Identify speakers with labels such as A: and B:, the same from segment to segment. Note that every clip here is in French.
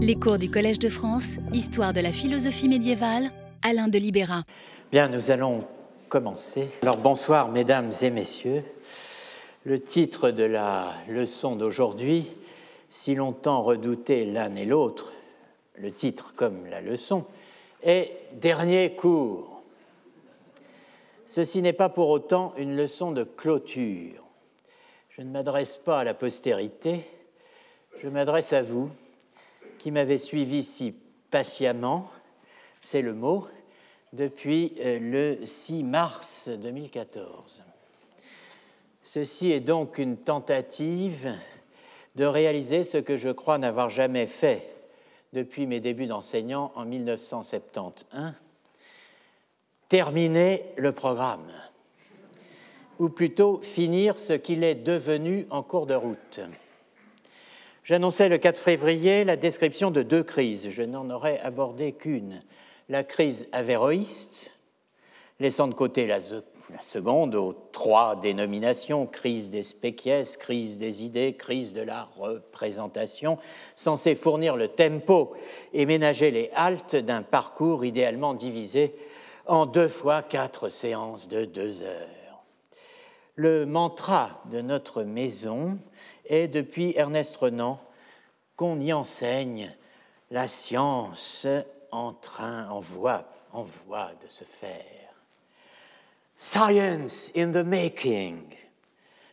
A: Les cours du Collège de France, Histoire de la philosophie médiévale, Alain de Libéra.
B: Bien, nous allons commencer. Alors bonsoir mesdames et messieurs. Le titre de la leçon d'aujourd'hui, si longtemps redouté l'un et l'autre, le titre comme la leçon, est Dernier cours. Ceci n'est pas pour autant une leçon de clôture. Je ne m'adresse pas à la postérité, je m'adresse à vous qui m'avez suivi si patiemment, c'est le mot, depuis euh, le 6 mars 2014. Ceci est donc une tentative de réaliser ce que je crois n'avoir jamais fait depuis mes débuts d'enseignant en 1971, terminer le programme, ou plutôt finir ce qu'il est devenu en cours de route. J'annonçais le 4 février la description de deux crises. Je n'en aurais abordé qu'une. La crise avéroïste, laissant de côté la, seconde aux trois dénominations, crise des spéquies, crise des idées, crise de la représentation, censée fournir le tempo et ménager les haltes d'un parcours idéalement divisé en deux fois quatre séances de deux heures. Le mantra de notre maison est depuis Ernest Renan qu'on y enseigne la science en train, en voie, en voie de se faire. Science in the making,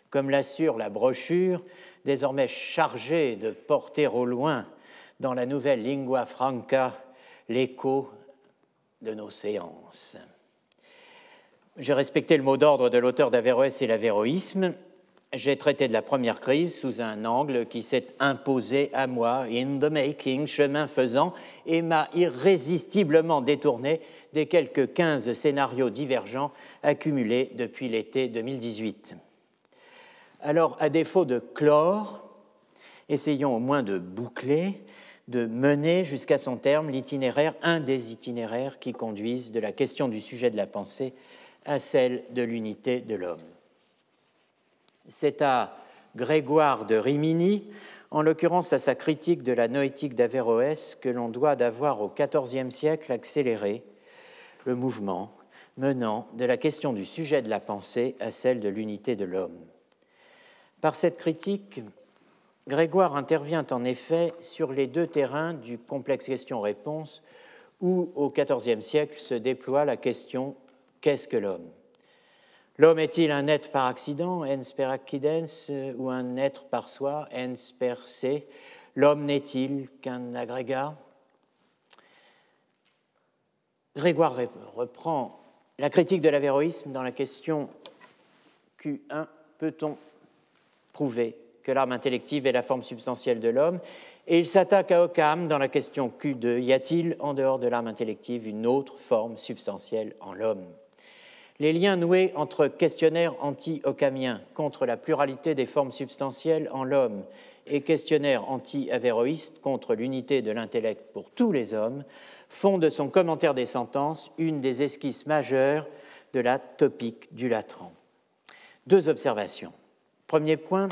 B: comme l'assure la brochure, désormais chargée de porter au loin dans la nouvelle lingua franca l'écho de nos séances. J'ai respecté le mot d'ordre de l'auteur d'Averroès et l'avéroïsme j'ai traité de la première crise sous un angle qui s'est imposé à moi, in the making, chemin faisant, et m'a irrésistiblement détourné des quelques 15 scénarios divergents accumulés depuis l'été 2018. Alors, à défaut de clore, essayons au moins de boucler, de mener jusqu'à son terme l'itinéraire, un des itinéraires qui conduisent de la question du sujet de la pensée à celle de l'unité de l'homme. C'est à Grégoire de Rimini, en l'occurrence à sa critique de la noétique d'Averroès, que l'on doit d'avoir au XIVe siècle accéléré le mouvement menant de la question du sujet de la pensée à celle de l'unité de l'homme. Par cette critique, Grégoire intervient en effet sur les deux terrains du complexe question-réponse où, au XIVe siècle, se déploie la question Qu'est-ce que l'homme? L'homme est-il un être par accident, ens per accidens, ou un être par soi, ens per se? L'homme n'est-il qu'un agrégat? Grégoire reprend la critique de l'avéroïsme dans la question Q1 peut-on prouver que l'arme intellective est la forme substantielle de l'homme? Et il s'attaque à Occam dans la question Q2 Y a-t-il, en dehors de l'arme intellective, une autre forme substantielle en l'homme? Les liens noués entre questionnaire anti-occamien contre la pluralité des formes substantielles en l'homme et questionnaire anti-avéroïste contre l'unité de l'intellect pour tous les hommes font de son commentaire des sentences une des esquisses majeures de la topique du Latran. Deux observations. Premier point,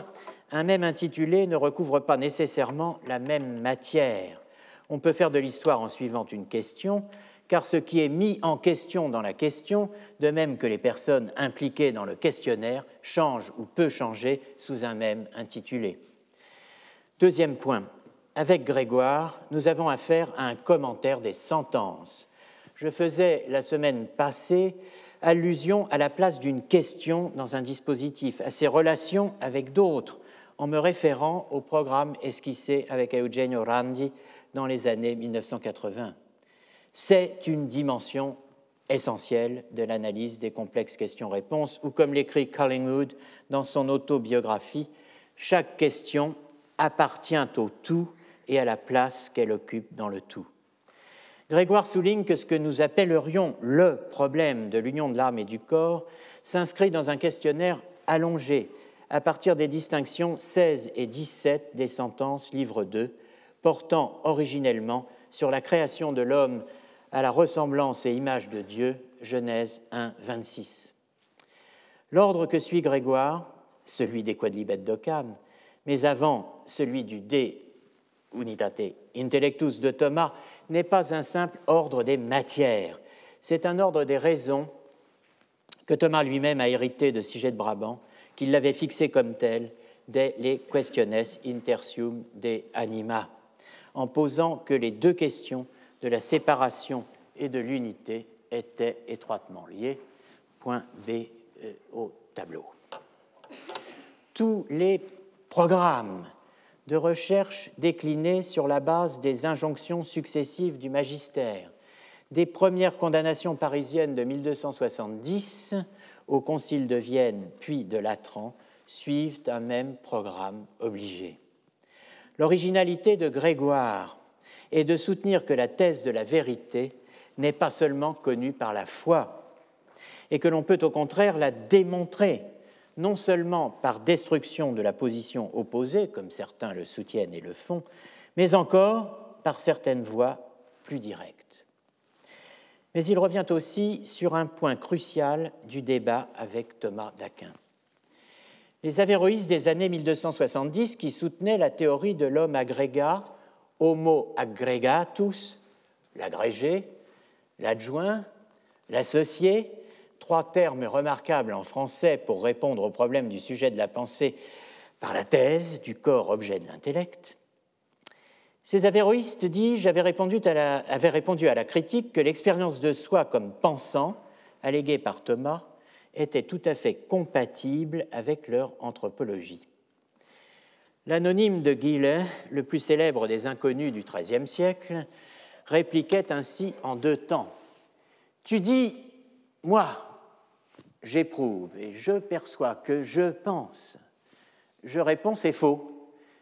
B: un même intitulé ne recouvre pas nécessairement la même matière. On peut faire de l'histoire en suivant une question, car ce qui est mis en question dans la question, de même que les personnes impliquées dans le questionnaire, change ou peut changer sous un même intitulé. Deuxième point, avec Grégoire, nous avons affaire à un commentaire des sentences. Je faisais la semaine passée allusion à la place d'une question dans un dispositif, à ses relations avec d'autres, en me référant au programme esquissé avec Eugenio Randi dans les années 1980. C'est une dimension essentielle de l'analyse des complexes questions-réponses, ou comme l'écrit Collingwood dans son autobiographie, chaque question appartient au tout et à la place qu'elle occupe dans le tout. Grégoire souligne que ce que nous appellerions le problème de l'union de l'âme et du corps s'inscrit dans un questionnaire allongé à partir des distinctions 16 et 17 des sentences livre 2, portant originellement sur la création de l'homme à la ressemblance et image de Dieu, Genèse 1, 26. L'ordre que suit Grégoire, celui des quadlibètes d'Occam, mais avant celui du De unitate intellectus de Thomas n'est pas un simple ordre des matières, c'est un ordre des raisons que Thomas lui-même a hérité de Siget de Brabant, qu'il l'avait fixé comme tel dès les Questiones Intersium de Anima, en posant que les deux questions de la séparation et de l'unité étaient étroitement liées. Point B euh, au tableau. Tous les programmes de recherche déclinés sur la base des injonctions successives du magistère, des premières condamnations parisiennes de 1270 au Concile de Vienne puis de Latran, suivent un même programme obligé. L'originalité de Grégoire est de soutenir que la thèse de la vérité n'est pas seulement connue par la foi, et que l'on peut au contraire la démontrer, non seulement par destruction de la position opposée, comme certains le soutiennent et le font, mais encore par certaines voies plus directes. Mais il revient aussi sur un point crucial du débat avec Thomas d'Aquin. Les avéroïstes des années 1270 qui soutenaient la théorie de l'homme agrégat, homo aggregatus, l'agrégé, l'adjoint, l'associé, trois termes remarquables en français pour répondre au problème du sujet de la pensée par la thèse du corps objet de l'intellect. Ces avéroïstes, dis-je, avaient répondu, avaient répondu à la critique que l'expérience de soi comme pensant, alléguée par Thomas, étaient tout à fait compatibles avec leur anthropologie. L'anonyme de Guillet, le plus célèbre des inconnus du XIIIe siècle, répliquait ainsi en deux temps. Tu dis, moi, j'éprouve et je perçois que je pense. Je réponds, c'est faux.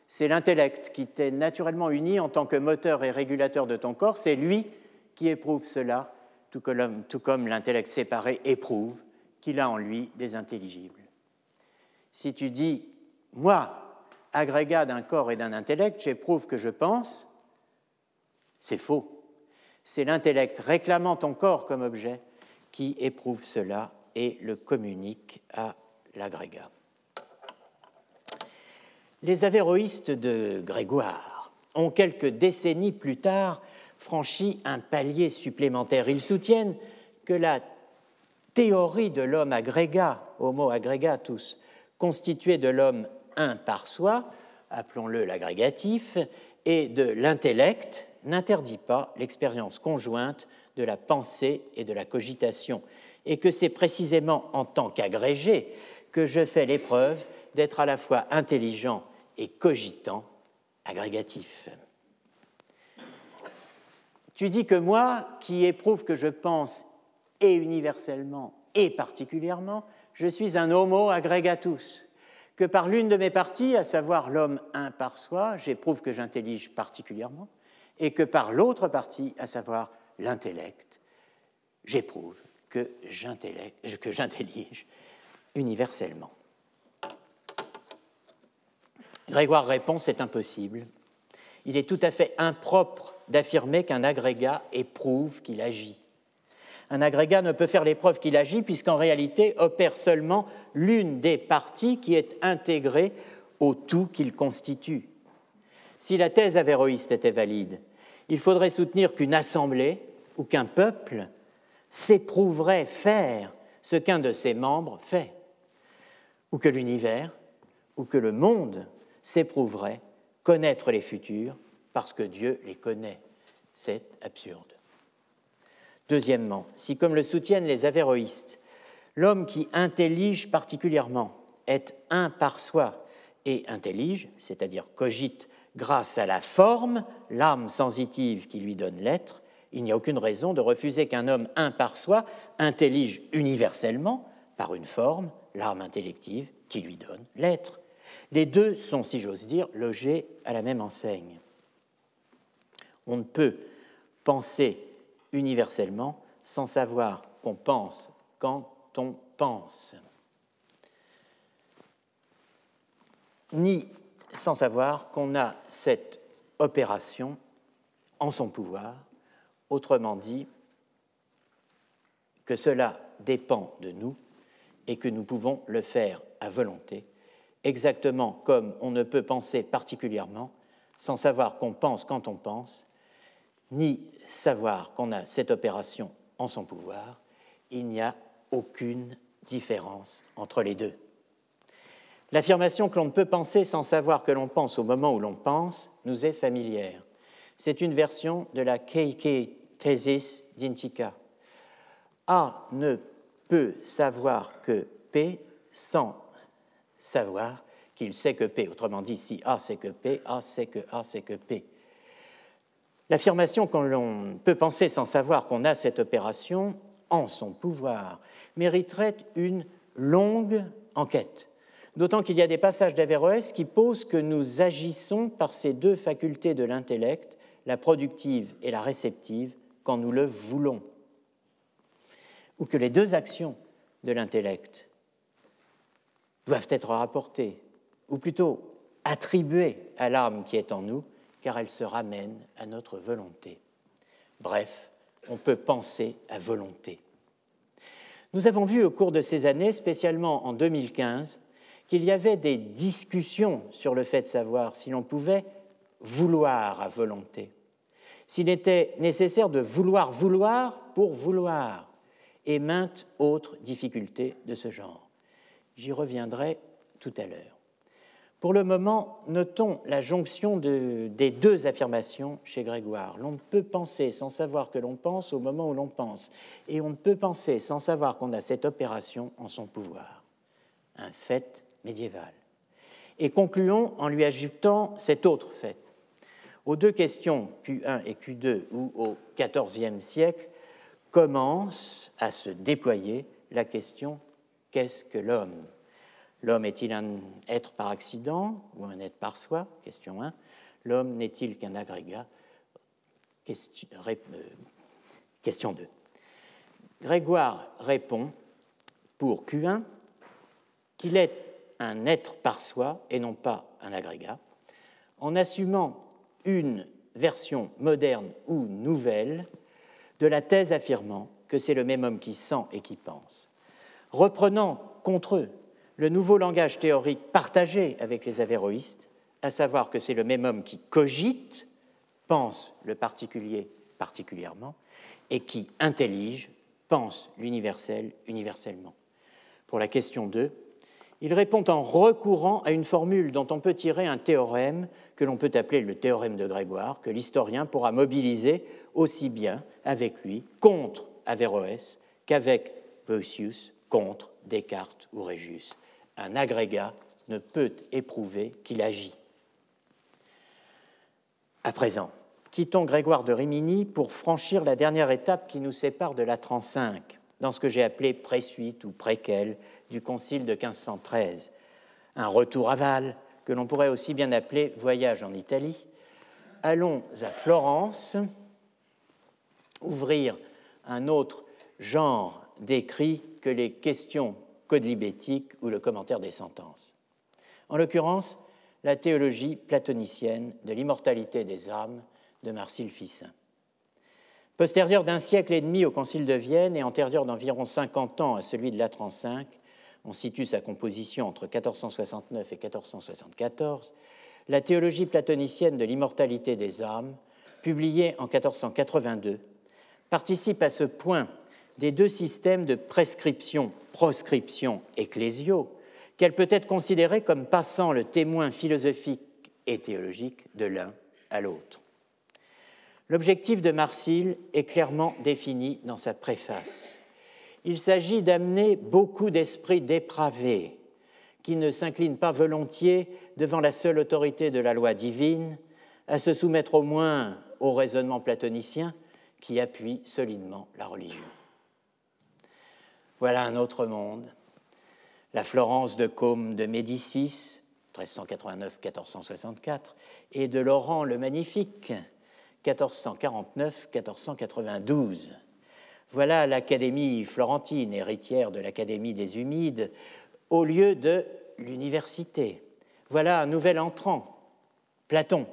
B: C'est l'intellect qui t'est naturellement uni en tant que moteur et régulateur de ton corps. C'est lui qui éprouve cela, tout comme l'intellect séparé éprouve qu'il a en lui des intelligibles. Si tu dis, moi, agrégat d'un corps et d'un intellect, j'éprouve que je pense, c'est faux. C'est l'intellect réclamant ton corps comme objet qui éprouve cela et le communique à l'agrégat. Les avéroïstes de Grégoire ont quelques décennies plus tard franchi un palier supplémentaire. Ils soutiennent que la théorie de l'homme agrégat, homo aggregatus, constitué de l'homme un par soi, appelons-le l'agrégatif, et de l'intellect, n'interdit pas l'expérience conjointe de la pensée et de la cogitation, et que c'est précisément en tant qu'agrégé que je fais l'épreuve d'être à la fois intelligent et cogitant, agrégatif. Tu dis que moi, qui éprouve que je pense et universellement et particulièrement, je suis un homo aggregatus, que par l'une de mes parties, à savoir l'homme un par soi, j'éprouve que j'intellige particulièrement, et que par l'autre partie, à savoir l'intellect, j'éprouve que j'intellige universellement. Grégoire répond, c'est impossible. Il est tout à fait impropre d'affirmer qu'un agrégat éprouve qu'il agit un agrégat ne peut faire l'épreuve qu'il agit puisqu'en réalité opère seulement l'une des parties qui est intégrée au tout qu'il constitue. Si la thèse avéroïste était valide, il faudrait soutenir qu'une assemblée ou qu'un peuple s'éprouverait faire ce qu'un de ses membres fait, ou que l'univers ou que le monde s'éprouverait connaître les futurs parce que Dieu les connaît. C'est absurde. Deuxièmement, si, comme le soutiennent les avéroïstes, l'homme qui intellige particulièrement est un par soi et intellige, c'est-à-dire cogite grâce à la forme, l'âme sensitive qui lui donne l'être, il n'y a aucune raison de refuser qu'un homme un par soi intellige universellement par une forme, l'âme intellective qui lui donne l'être. Les deux sont, si j'ose dire, logés à la même enseigne. On ne peut penser universellement sans savoir qu'on pense quand on pense, ni sans savoir qu'on a cette opération en son pouvoir, autrement dit, que cela dépend de nous et que nous pouvons le faire à volonté, exactement comme on ne peut penser particulièrement sans savoir qu'on pense quand on pense, ni savoir qu'on a cette opération en son pouvoir, il n'y a aucune différence entre les deux. L'affirmation que l'on ne peut penser sans savoir que l'on pense au moment où l'on pense nous est familière. C'est une version de la Keike Thesis d'Intika. A ne peut savoir que P sans savoir qu'il sait que P. Autrement dit, si A sait que P, A sait que A sait que P. L'affirmation qu'on peut penser sans savoir qu'on a cette opération en son pouvoir mériterait une longue enquête. D'autant qu'il y a des passages d'Averroès qui posent que nous agissons par ces deux facultés de l'intellect, la productive et la réceptive, quand nous le voulons. Ou que les deux actions de l'intellect doivent être rapportées, ou plutôt attribuées à l'âme qui est en nous, car elles se ramènent à notre volonté. Bref, on peut penser à volonté. Nous avons vu au cours de ces années, spécialement en 2015, qu'il y avait des discussions sur le fait de savoir si l'on pouvait vouloir à volonté, s'il était nécessaire de vouloir vouloir pour vouloir, et maintes autres difficultés de ce genre. J'y reviendrai tout à l'heure. Pour le moment, notons la jonction des deux affirmations chez Grégoire. L'on ne peut penser sans savoir que l'on pense au moment où l'on pense, et on ne peut penser sans savoir qu'on a cette opération en son pouvoir. Un fait médiéval. Et concluons en lui ajoutant cet autre fait. Aux deux questions Q1 et Q2, où au XIVe siècle commence à se déployer la question qu'est-ce que l'homme? L'homme est-il un être par accident ou un être par soi? Question 1. L'homme n'est-il qu'un agrégat? Question, 2. Euh, Grégoire répond pour Q1 qu'il est un être par soi et non pas un agrégat, en assumant une version moderne ou nouvelle de la thèse affirmant que c'est le même homme qui sent et qui pense, reprenant contre eux le nouveau langage théorique partagé avec les avéroïstes, à savoir que c'est le même homme qui cogite, pense le particulier particulièrement, et qui intellige, pense l'universel universellement. Pour la question 2, il répond en recourant à une formule dont on peut tirer un théorème que l'on peut appeler le théorème de Grégoire, que l'historien pourra mobiliser aussi bien avec lui contre Averroès qu'avec Vossius contre Descartes ou Régius un agrégat ne peut éprouver qu'il agit. À présent, quittons Grégoire de Rimini pour franchir la dernière étape qui nous sépare de la 35, dans ce que j'ai appelé présuite ou préquel du Concile de 1513, un retour à Val, que l'on pourrait aussi bien appeler voyage en Italie. Allons à Florence, ouvrir un autre genre d'écrit que les questions code libétique ou le commentaire des sentences. En l'occurrence, la théologie platonicienne de l'immortalité des âmes de Marcille Fissin. Postérieure d'un siècle et demi au Concile de Vienne et antérieure d'environ 50 ans à celui de la 35, on situe sa composition entre 1469 et 1474, la théologie platonicienne de l'immortalité des âmes, publiée en 1482, participe à ce point des deux systèmes de prescription, proscription ecclésiaux, qu'elle peut être considérée comme passant le témoin philosophique et théologique de l'un à l'autre. L'objectif de Marcille est clairement défini dans sa préface. Il s'agit d'amener beaucoup d'esprits dépravés qui ne s'inclinent pas volontiers devant la seule autorité de la loi divine à se soumettre au moins au raisonnement platonicien qui appuie solidement la religion. Voilà un autre monde. La Florence de Côme de Médicis, 1389-1464, et de Laurent le Magnifique, 1449-1492. Voilà l'Académie florentine, héritière de l'Académie des Humides, au lieu de l'université. Voilà un nouvel entrant, Platon,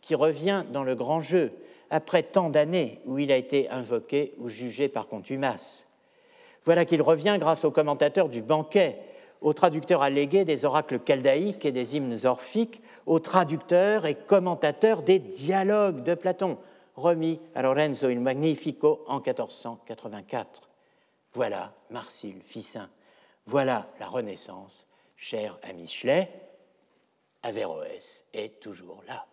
B: qui revient dans le grand jeu après tant d'années où il a été invoqué ou jugé par contumace. Voilà qu'il revient grâce aux commentateurs du banquet, aux traducteurs allégués des oracles chaldéiques et des hymnes orphiques, aux traducteurs et commentateurs des dialogues de Platon, remis à Lorenzo il Magnifico en 1484. Voilà Marcille Ficin, voilà la Renaissance, cher à Michelet. Averroès est toujours là.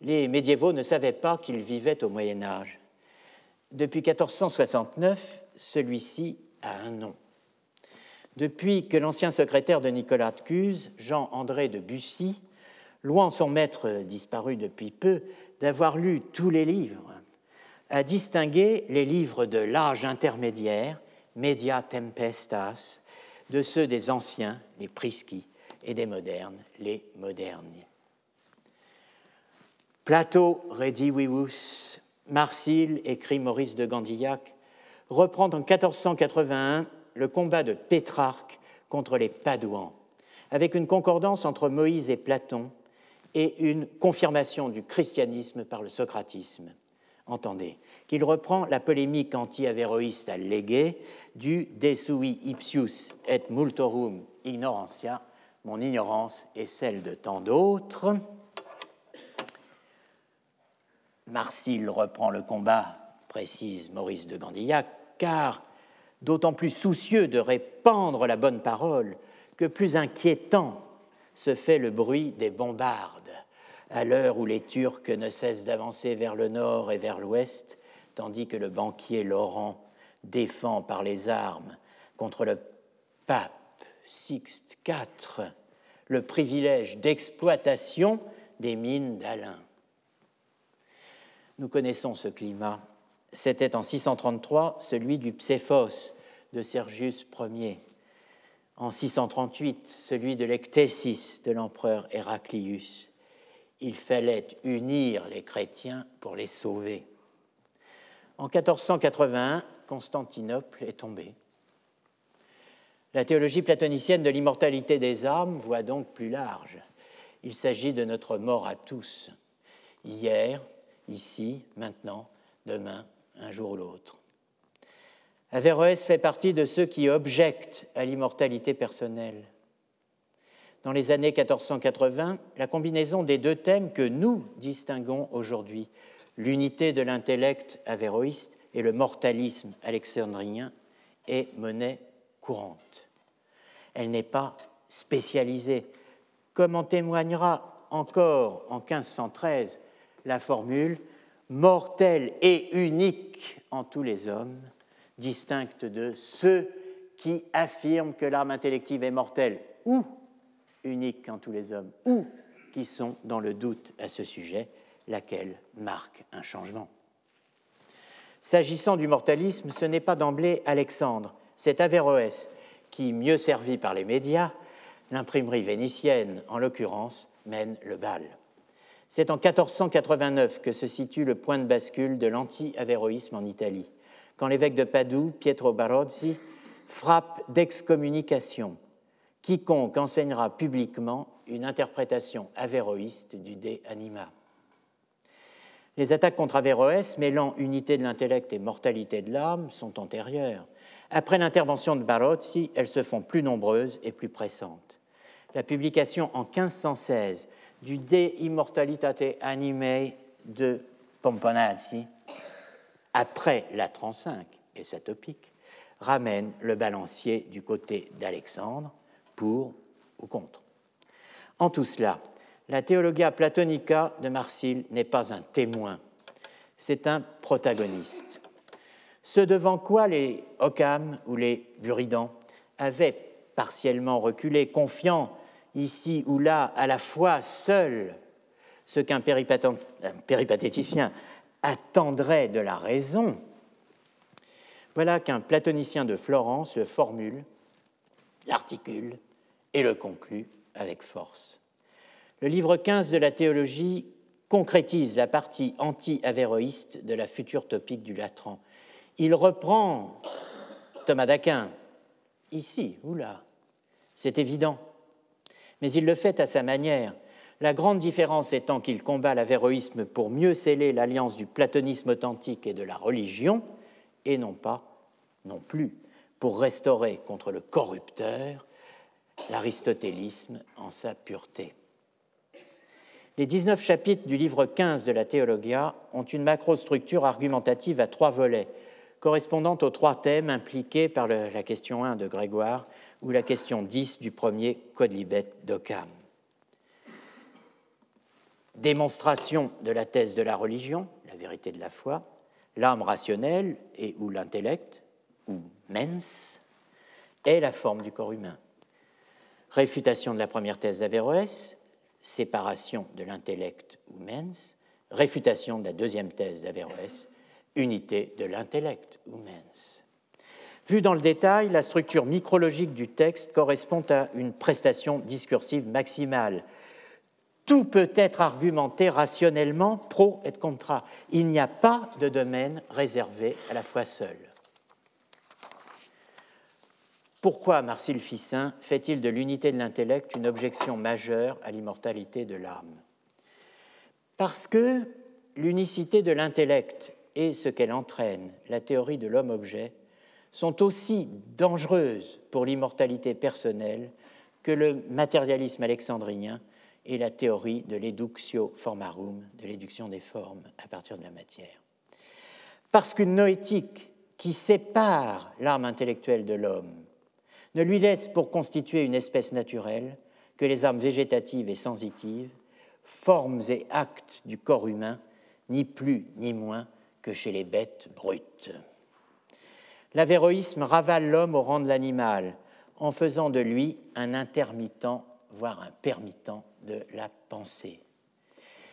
B: Les médiévaux ne savaient pas qu'ils vivaient au Moyen Âge. Depuis 1469, celui-ci a un nom. Depuis que l'ancien secrétaire de Nicolas de Cuse, Jean-André de Bussy, loin son maître disparu depuis peu, d'avoir lu tous les livres, a distingué les livres de l'âge intermédiaire, Media Tempestas, de ceux des anciens, les Prisci, et des modernes, les moderni. Plato redivivus, Marcille, écrit Maurice de Gandillac, reprend en 1481 le combat de Pétrarque contre les Padouans, avec une concordance entre Moïse et Platon et une confirmation du christianisme par le socratisme. Entendez qu'il reprend la polémique anti-avéroïste alléguée du De sui ipsius et multorum ignorantia, mon ignorance est celle de tant d'autres. Marcille reprend le combat, précise Maurice de Gandillac, car d'autant plus soucieux de répandre la bonne parole que plus inquiétant se fait le bruit des bombardes, à l'heure où les Turcs ne cessent d'avancer vers le nord et vers l'ouest, tandis que le banquier Laurent défend par les armes contre le pape Sixte IV le privilège d'exploitation des mines d'Alain. Nous connaissons ce climat c'était en 633 celui du Pséphos de Sergius Ier, en 638 celui de l'Ectésis de l'empereur Héraclius. Il fallait unir les chrétiens pour les sauver. En 1481, Constantinople est tombée. La théologie platonicienne de l'immortalité des âmes voit donc plus large. Il s'agit de notre mort à tous, hier, ici, maintenant, demain, un jour ou l'autre. Averroès fait partie de ceux qui objectent à l'immortalité personnelle. Dans les années 1480, la combinaison des deux thèmes que nous distinguons aujourd'hui, l'unité de l'intellect avéroïste et le mortalisme alexandrien, est monnaie courante. Elle n'est pas spécialisée, comme en témoignera encore en 1513 la formule mortel et unique en tous les hommes, distincte de ceux qui affirment que l'âme intellective est mortelle ou unique en tous les hommes, ou qui sont dans le doute à ce sujet, laquelle marque un changement. S'agissant du mortalisme, ce n'est pas d'emblée Alexandre, c'est Averroès qui, mieux servi par les médias, l'imprimerie vénitienne en l'occurrence, mène le bal. C'est en 1489 que se situe le point de bascule de l'anti-avéroïsme en Italie, quand l'évêque de Padoue, Pietro Barozzi, frappe d'excommunication quiconque enseignera publiquement une interprétation avéroïste du De Anima. Les attaques contre Averroès, mêlant unité de l'intellect et mortalité de l'âme, sont antérieures. Après l'intervention de Barozzi, elles se font plus nombreuses et plus pressantes. La publication en 1516 du De Immortalitate Animae de Pomponazzi, après la 35 et sa topique, ramène le balancier du côté d'Alexandre, pour ou contre. En tout cela, la Theologia Platonica de Marcille n'est pas un témoin, c'est un protagoniste. Ce devant quoi les Occam ou les Buridans avaient partiellement reculé, confiant ici ou là, à la fois seul ce qu'un péripatéticien attendrait de la raison, voilà qu'un platonicien de Florence le formule, l'articule et le conclut avec force. Le livre 15 de la théologie concrétise la partie anti-avéroïste de la future topique du Latran. Il reprend Thomas d'Aquin, ici ou là, c'est évident mais il le fait à sa manière. La grande différence étant qu'il combat l'avéroïsme pour mieux sceller l'alliance du platonisme authentique et de la religion, et non pas, non plus, pour restaurer contre le corrupteur l'aristotélisme en sa pureté. Les 19 chapitres du livre 15 de la Théologia ont une macrostructure argumentative à trois volets, correspondant aux trois thèmes impliqués par la question 1 de Grégoire ou la question 10 du premier Quodlibet d'Occam. Démonstration de la thèse de la religion, la vérité de la foi, l'âme rationnelle et ou l'intellect, ou mens, est la forme du corps humain. Réfutation de la première thèse d'Averroès, séparation de l'intellect ou mens, réfutation de la deuxième thèse d'Averroès, unité de l'intellect ou mens. Vu dans le détail, la structure micrologique du texte correspond à une prestation discursive maximale. Tout peut être argumenté rationnellement pro et contra. Il n'y a pas de domaine réservé à la foi seule. Pourquoi Marcille Fissin fait-il de l'unité de l'intellect une objection majeure à l'immortalité de l'âme? Parce que l'unicité de l'intellect et ce qu'elle entraîne, la théorie de l'homme-objet, sont aussi dangereuses pour l'immortalité personnelle que le matérialisme alexandrinien et la théorie de l'eductio formarum, de l'éduction des formes à partir de la matière. Parce qu'une noétique qui sépare l'âme intellectuelle de l'homme ne lui laisse pour constituer une espèce naturelle que les âmes végétatives et sensitives, formes et actes du corps humain, ni plus ni moins que chez les bêtes brutes. L'avéroïsme ravale l'homme au rang de l'animal en faisant de lui un intermittent, voire un permittent de la pensée.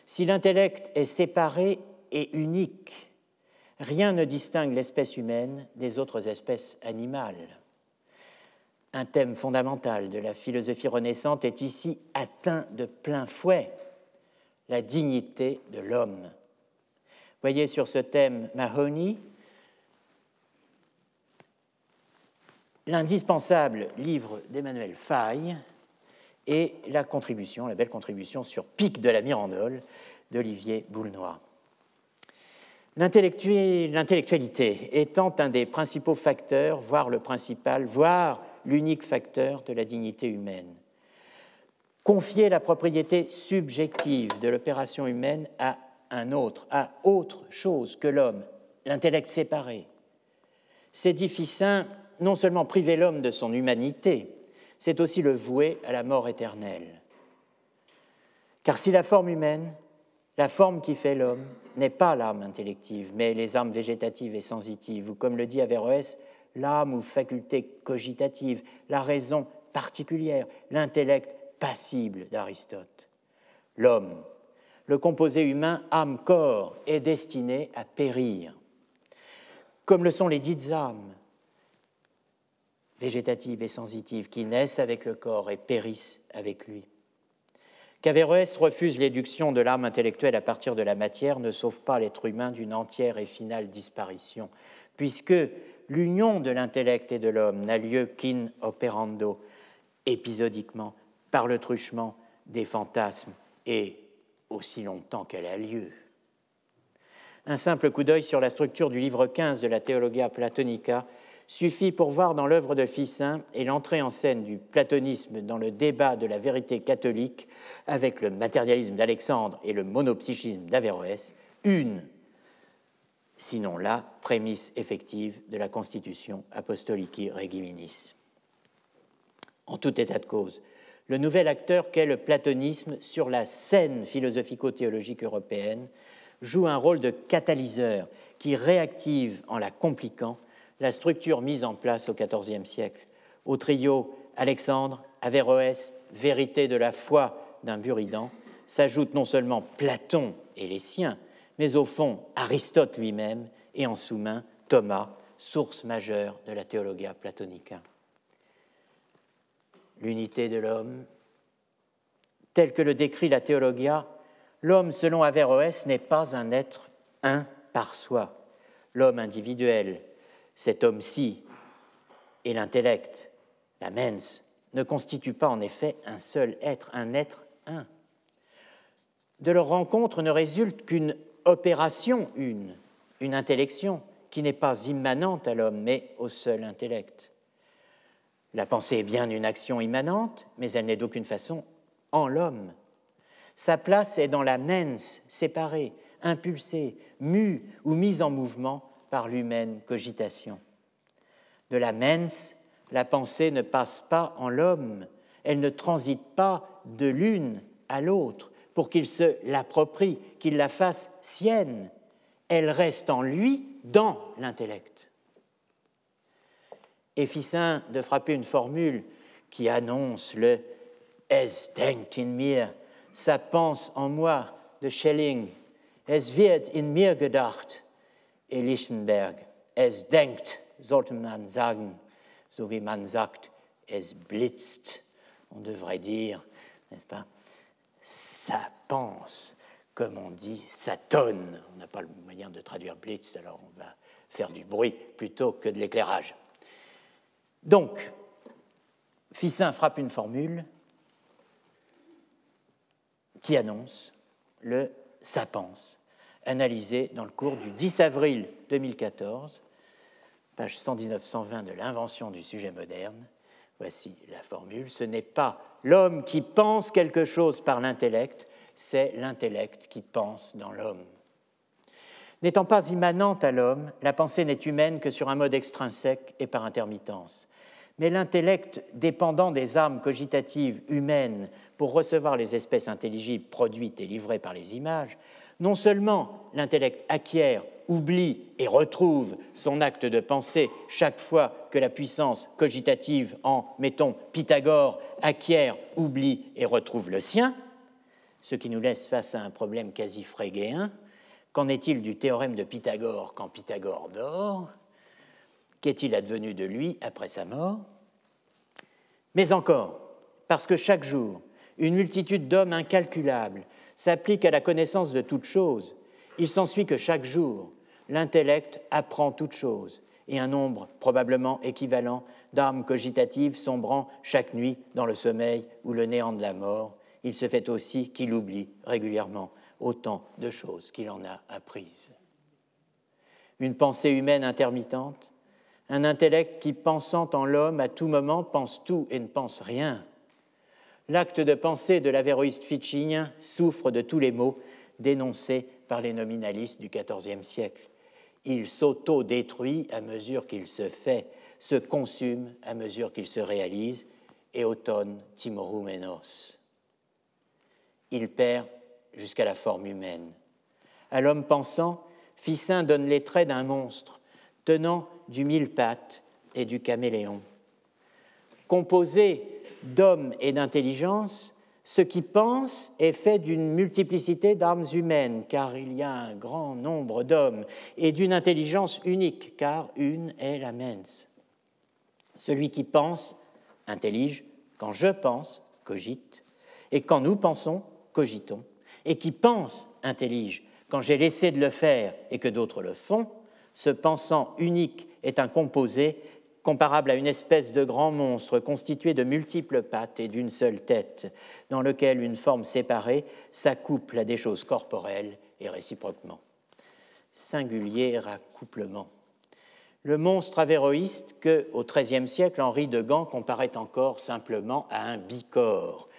B: Si l'intellect est séparé et unique, rien ne distingue l'espèce humaine des autres espèces animales un thème fondamental de la philosophie renaissante est ici atteint de plein fouet, la dignité de l'homme. Voyez sur ce thème Mahoney, l'indispensable livre d'Emmanuel Faye et la contribution, la belle contribution sur Pic de la Mirandole d'Olivier Boulnois. L'intellectualité étant un des principaux facteurs, voire le principal, voire l'unique facteur de la dignité humaine. Confier la propriété subjective de l'opération humaine à un autre, à autre chose que l'homme, l'intellect séparé. C'est difficile non seulement priver l'homme de son humanité, c'est aussi le vouer à la mort éternelle. Car si la forme humaine, la forme qui fait l'homme, n'est pas l'âme intellective, mais les âmes végétatives et sensitives, ou comme le dit Averroès, l'âme ou faculté cogitative, la raison particulière, l'intellect passible d'Aristote. L'homme, le composé humain âme-corps, est destiné à périr, comme le sont les dites âmes végétatives et sensitives qui naissent avec le corps et périssent avec lui. Qu'Averroès refuse l'éduction de l'âme intellectuelle à partir de la matière ne sauve pas l'être humain d'une entière et finale disparition, puisque l'union de l'intellect et de l'homme n'a lieu qu'in operando, épisodiquement, par le truchement des fantasmes, et aussi longtemps qu'elle a lieu. Un simple coup d'œil sur la structure du livre 15 de la Theologia Platonica suffit pour voir dans l'œuvre de Ficin et l'entrée en scène du platonisme dans le débat de la vérité catholique avec le matérialisme d'Alexandre et le monopsychisme d'Averroès une sinon la prémisse effective de la constitution apostolici regiminis. En tout état de cause, le nouvel acteur qu'est le platonisme sur la scène philosophico-théologique européenne joue un rôle de catalyseur qui réactive, en la compliquant, la structure mise en place au XIVe siècle. Au trio Alexandre, Averroès, vérité de la foi d'un Buridan, s'ajoutent non seulement Platon et les siens, mais au fond Aristote lui-même et en sous-main Thomas, source majeure de la théologia platonica. L'unité de l'homme, telle que le décrit la théologia, l'homme selon Averroès n'est pas un être un par soi. L'homme individuel, cet homme-ci, et l'intellect, la mens, ne constituent pas en effet un seul être, un être un. De leur rencontre ne résulte qu'une opération une, une intellection qui n'est pas immanente à l'homme, mais au seul intellect. La pensée est bien une action immanente, mais elle n'est d'aucune façon en l'homme. Sa place est dans la mens, séparée, impulsée, mue ou mise en mouvement par l'humaine cogitation. De la mens, la pensée ne passe pas en l'homme, elle ne transite pas de l'une à l'autre pour qu'il se l'approprie, qu'il la fasse sienne. Elle reste en lui dans l'intellect. Et Ficin de frapper une formule qui annonce le Es denkt in mir, ça pense en moi de Schelling, Es wird in mir gedacht, et Lichtenberg, Es denkt, sollte man sagen, so wie man sagt, Es blitzt. On devrait dire, n'est-ce pas, ça pense, comme on dit, ça tonne. On n'a pas le moyen de traduire blitz, alors on va faire du bruit plutôt que de l'éclairage. Donc, Ficin frappe une formule qui annonce le sapence, analysé dans le cours du 10 avril 2014, page 119-120 de l'invention du sujet moderne. Voici la formule. Ce n'est pas l'homme qui pense quelque chose par l'intellect, c'est l'intellect qui pense dans l'homme. N'étant pas immanente à l'homme, la pensée n'est humaine que sur un mode extrinsèque et par intermittence mais l'intellect dépendant des armes cogitatives humaines pour recevoir les espèces intelligibles produites et livrées par les images, non seulement l'intellect acquiert, oublie et retrouve son acte de pensée chaque fois que la puissance cogitative en, mettons, Pythagore acquiert, oublie et retrouve le sien, ce qui nous laisse face à un problème quasi frégéen. Qu'en est-il du théorème de Pythagore quand Pythagore dort? Qu'est-il advenu de lui après sa mort? Mais encore, parce que chaque jour, une multitude d'hommes incalculables s'appliquent à la connaissance de toutes choses, il s'ensuit que chaque jour, l'intellect apprend toutes choses, et un nombre probablement équivalent d'armes cogitatives sombrant chaque nuit dans le sommeil ou le néant de la mort, il se fait aussi qu'il oublie régulièrement autant de choses qu'il en a apprises. Une pensée humaine intermittente, un intellect qui, pensant en l'homme à tout moment, pense tout et ne pense rien. L'acte de pensée de l'avéroïste fichinien souffre de tous les maux dénoncés par les nominalistes du XIVe siècle. Il s'auto-détruit à mesure qu'il se fait, se consume à mesure qu'il se réalise, et automne timorumenos. Il perd jusqu'à la forme humaine. À l'homme pensant, Ficin donne les traits d'un monstre, tenant du mille-pattes et du caméléon. Composé d'hommes et d'intelligence, ce qui pense est fait d'une multiplicité d'armes humaines, car il y a un grand nombre d'hommes, et d'une intelligence unique, car une est la mens. Celui qui pense intellige quand je pense, cogite, et quand nous pensons, cogitons, et qui pense intellige quand j'ai laissé de le faire et que d'autres le font, ce pensant unique est un composé comparable à une espèce de grand monstre constitué de multiples pattes et d'une seule tête, dans lequel une forme séparée s'accouple à des choses corporelles et réciproquement. Singulier accouplement. Le monstre avéroïste que, au XIIIe siècle, Henri de Gand comparait encore simplement à un bicorps,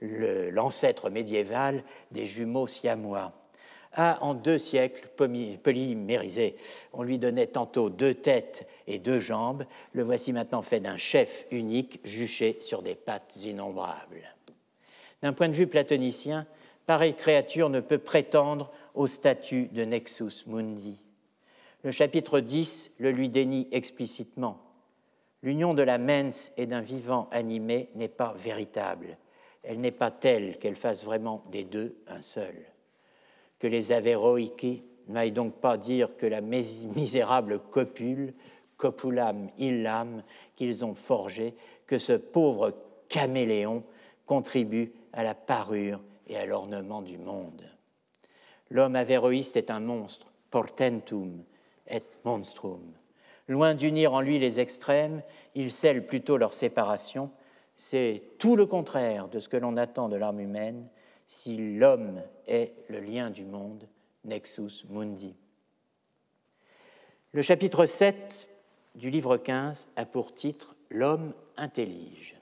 B: l'ancêtre médiéval des jumeaux siamois a en deux siècles polymérisé. On lui donnait tantôt deux têtes et deux jambes. Le voici maintenant fait d'un chef unique juché sur des pattes innombrables. D'un point de vue platonicien, pareille créature ne peut prétendre au statut de nexus mundi. Le chapitre 10 le lui dénie explicitement. L'union de la mens et d'un vivant animé n'est pas véritable. Elle n'est pas telle qu'elle fasse vraiment des deux un seul que les avéroïki n'aillent donc pas dire que la misérable copule, copulam illam, qu'ils ont forgé, que ce pauvre caméléon contribue à la parure et à l'ornement du monde. L'homme avéroïste est un monstre, portentum et monstrum. Loin d'unir en lui les extrêmes, il scelle plutôt leur séparation. C'est tout le contraire de ce que l'on attend de l'âme humaine, si l'homme est le lien du monde, nexus mundi. Le chapitre 7 du livre 15 a pour titre l'homme intellige.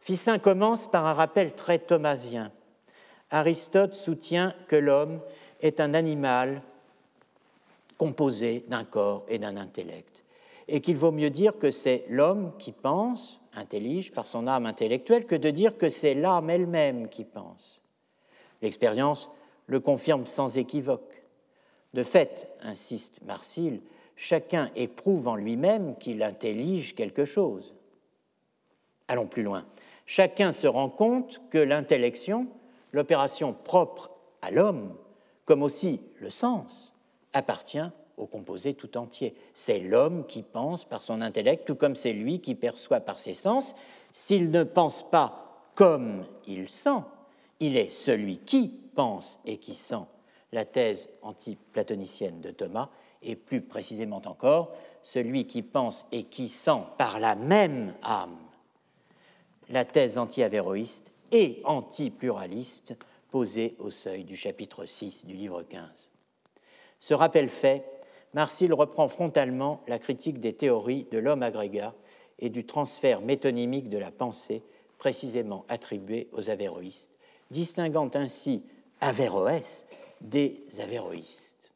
B: Ficin commence par un rappel très thomasien. Aristote soutient que l'homme est un animal composé d'un corps et d'un intellect, et qu'il vaut mieux dire que c'est l'homme qui pense, intellige par son âme intellectuelle, que de dire que c'est l'âme elle-même qui pense. L'expérience le confirme sans équivoque. De fait, insiste Marcille, chacun éprouve en lui-même qu'il intellige quelque chose. Allons plus loin. Chacun se rend compte que l'intellection, l'opération propre à l'homme, comme aussi le sens, appartient au composé tout entier. C'est l'homme qui pense par son intellect, tout comme c'est lui qui perçoit par ses sens. S'il ne pense pas comme il sent, il est celui qui pense et qui sent. La thèse anti-platonicienne de Thomas, et plus précisément encore, celui qui pense et qui sent par la même âme. La thèse anti-avéroïste et anti-pluraliste posée au seuil du chapitre 6 du livre 15. Ce rappel fait, Marcille reprend frontalement la critique des théories de l'homme agrégat et du transfert métonymique de la pensée précisément attribué aux avéroïstes, distinguant ainsi Averroès des avéroïstes.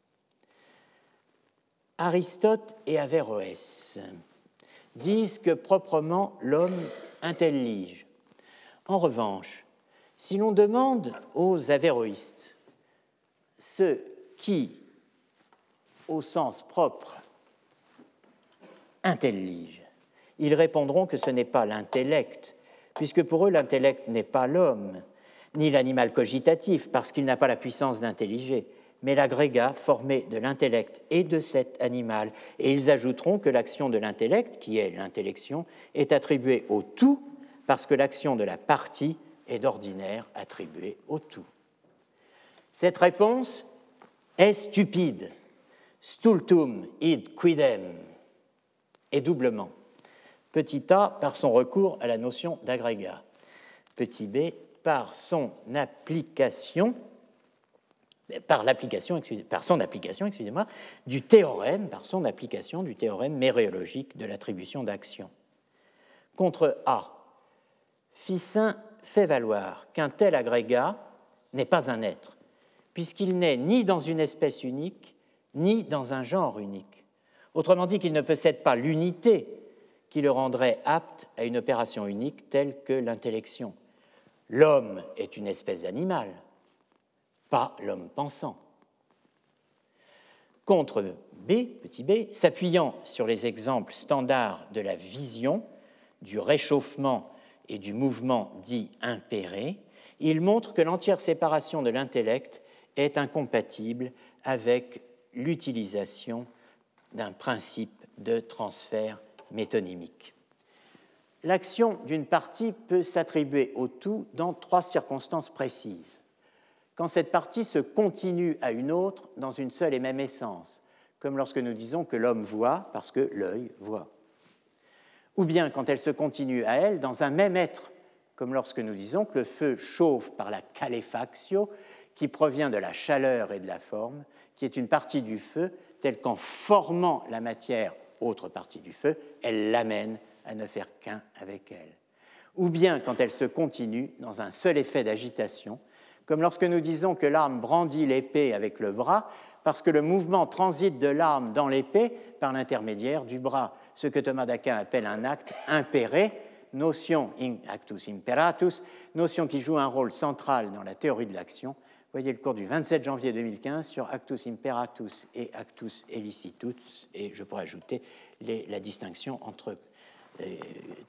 B: Aristote et Averroès disent que proprement l'homme intellige. En revanche, si l'on demande aux avéroïstes ce qui au sens propre, intellige. Ils répondront que ce n'est pas l'intellect, puisque pour eux l'intellect n'est pas l'homme, ni l'animal cogitatif, parce qu'il n'a pas la puissance d'intelliger, mais l'agrégat formé de l'intellect et de cet animal. Et ils ajouteront que l'action de l'intellect, qui est l'intellection, est attribuée au tout, parce que l'action de la partie est d'ordinaire attribuée au tout. Cette réponse est stupide, stultum id quidem, et doublement. Petit a par son recours à la notion d'agrégat. Petit b par son application, du théorème, par son application du théorème méréologique de l'attribution d'action. Contre A, Ficin fait valoir qu'un tel agrégat n'est pas un être, puisqu'il n'est ni dans une espèce unique, ni dans un genre unique. Autrement dit, qu'il ne possède pas l'unité qui le rendrait apte à une opération unique telle que l'intellection. L'homme est une espèce d'animal, pas l'homme pensant. Contre B, petit b, s'appuyant sur les exemples standards de la vision, du réchauffement et du mouvement dit impéré, il montre que l'entière séparation de l'intellect est incompatible avec l'utilisation d'un principe de transfert métonymique. L'action d'une partie peut s'attribuer au tout dans trois circonstances précises. Quand cette partie se continue à une autre dans une seule et même essence, comme lorsque nous disons que l'homme voit parce que l'œil voit. Ou bien quand elle se continue à elle dans un même être, comme lorsque nous disons que le feu chauffe par la caléfaction qui provient de la chaleur et de la forme, qui est une partie du feu, telle qu'en formant la matière, autre partie du feu, elle l'amène à ne faire qu'un avec elle. Ou bien quand elle se continue dans un seul effet d'agitation, comme lorsque nous disons que l'arme brandit l'épée avec le bras, parce que le mouvement transite de l'arme dans l'épée par l'intermédiaire du bras, ce que Thomas d'Aquin appelle un acte impéré, notion in actus imperatus, notion qui joue un rôle central dans la théorie de l'action, voyez le cours du 27 janvier 2015 sur Actus Imperatus et Actus Elicitus, et je pourrais ajouter la distinction entre euh,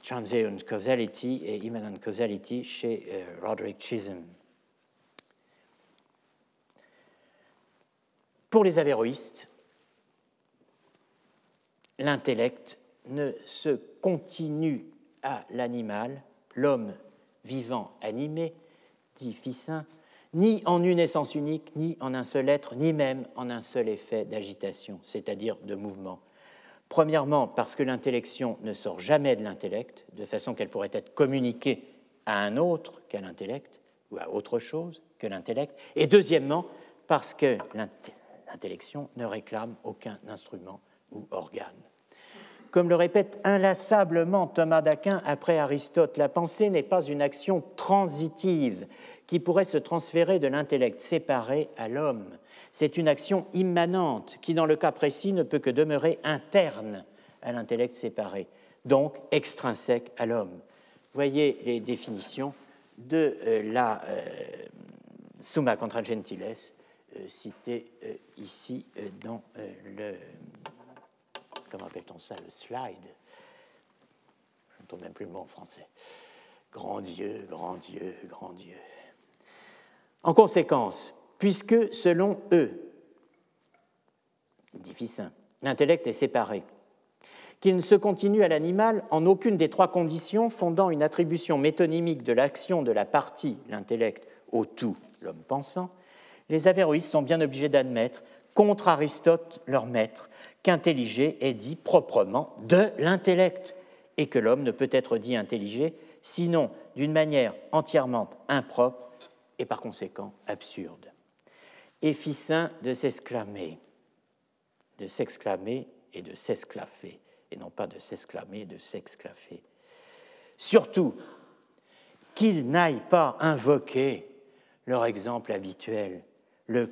B: Transient Causality et Immanent Causality chez euh, Roderick Chisholm. Pour les avéroïstes, l'intellect ne se continue à l'animal, l'homme vivant animé, dit Ficin, ni en une essence unique, ni en un seul être, ni même en un seul effet d'agitation, c'est-à-dire de mouvement. Premièrement, parce que l'intellection ne sort jamais de l'intellect, de façon qu'elle pourrait être communiquée à un autre qu'à l'intellect, ou à autre chose que l'intellect. Et deuxièmement, parce que l'intellection ne réclame aucun instrument ou organe. Comme le répète inlassablement Thomas d'Aquin après Aristote, la pensée n'est pas une action transitive qui pourrait se transférer de l'intellect séparé à l'homme. C'est une action immanente qui, dans le cas précis, ne peut que demeurer interne à l'intellect séparé, donc extrinsèque à l'homme. Voyez les définitions de euh, la euh, Summa contra Gentiles, euh, citée ici dans le comment appelle-t-on ça, le slide? Je ne trouve même plus le mot en français. Grand Dieu, grand Dieu, grand Dieu. En conséquence, puisque selon eux, difficile, l'intellect est séparé, qu'il ne se continue à l'animal en aucune des trois conditions fondant une attribution métonymique de l'action de la partie, l'intellect, au tout, l'homme pensant, les avéroïstes sont bien obligés d'admettre contre Aristote, leur maître, qu'intelliger est dit proprement de l'intellect, et que l'homme ne peut être dit intelligé sinon d'une manière entièrement impropre et par conséquent absurde. Et saint de s'exclamer, de s'exclamer et de s'esclaffer, et non pas de s'exclamer et de s'exclaffer. Surtout, qu'ils n'aillent pas invoquer leur exemple habituel, le,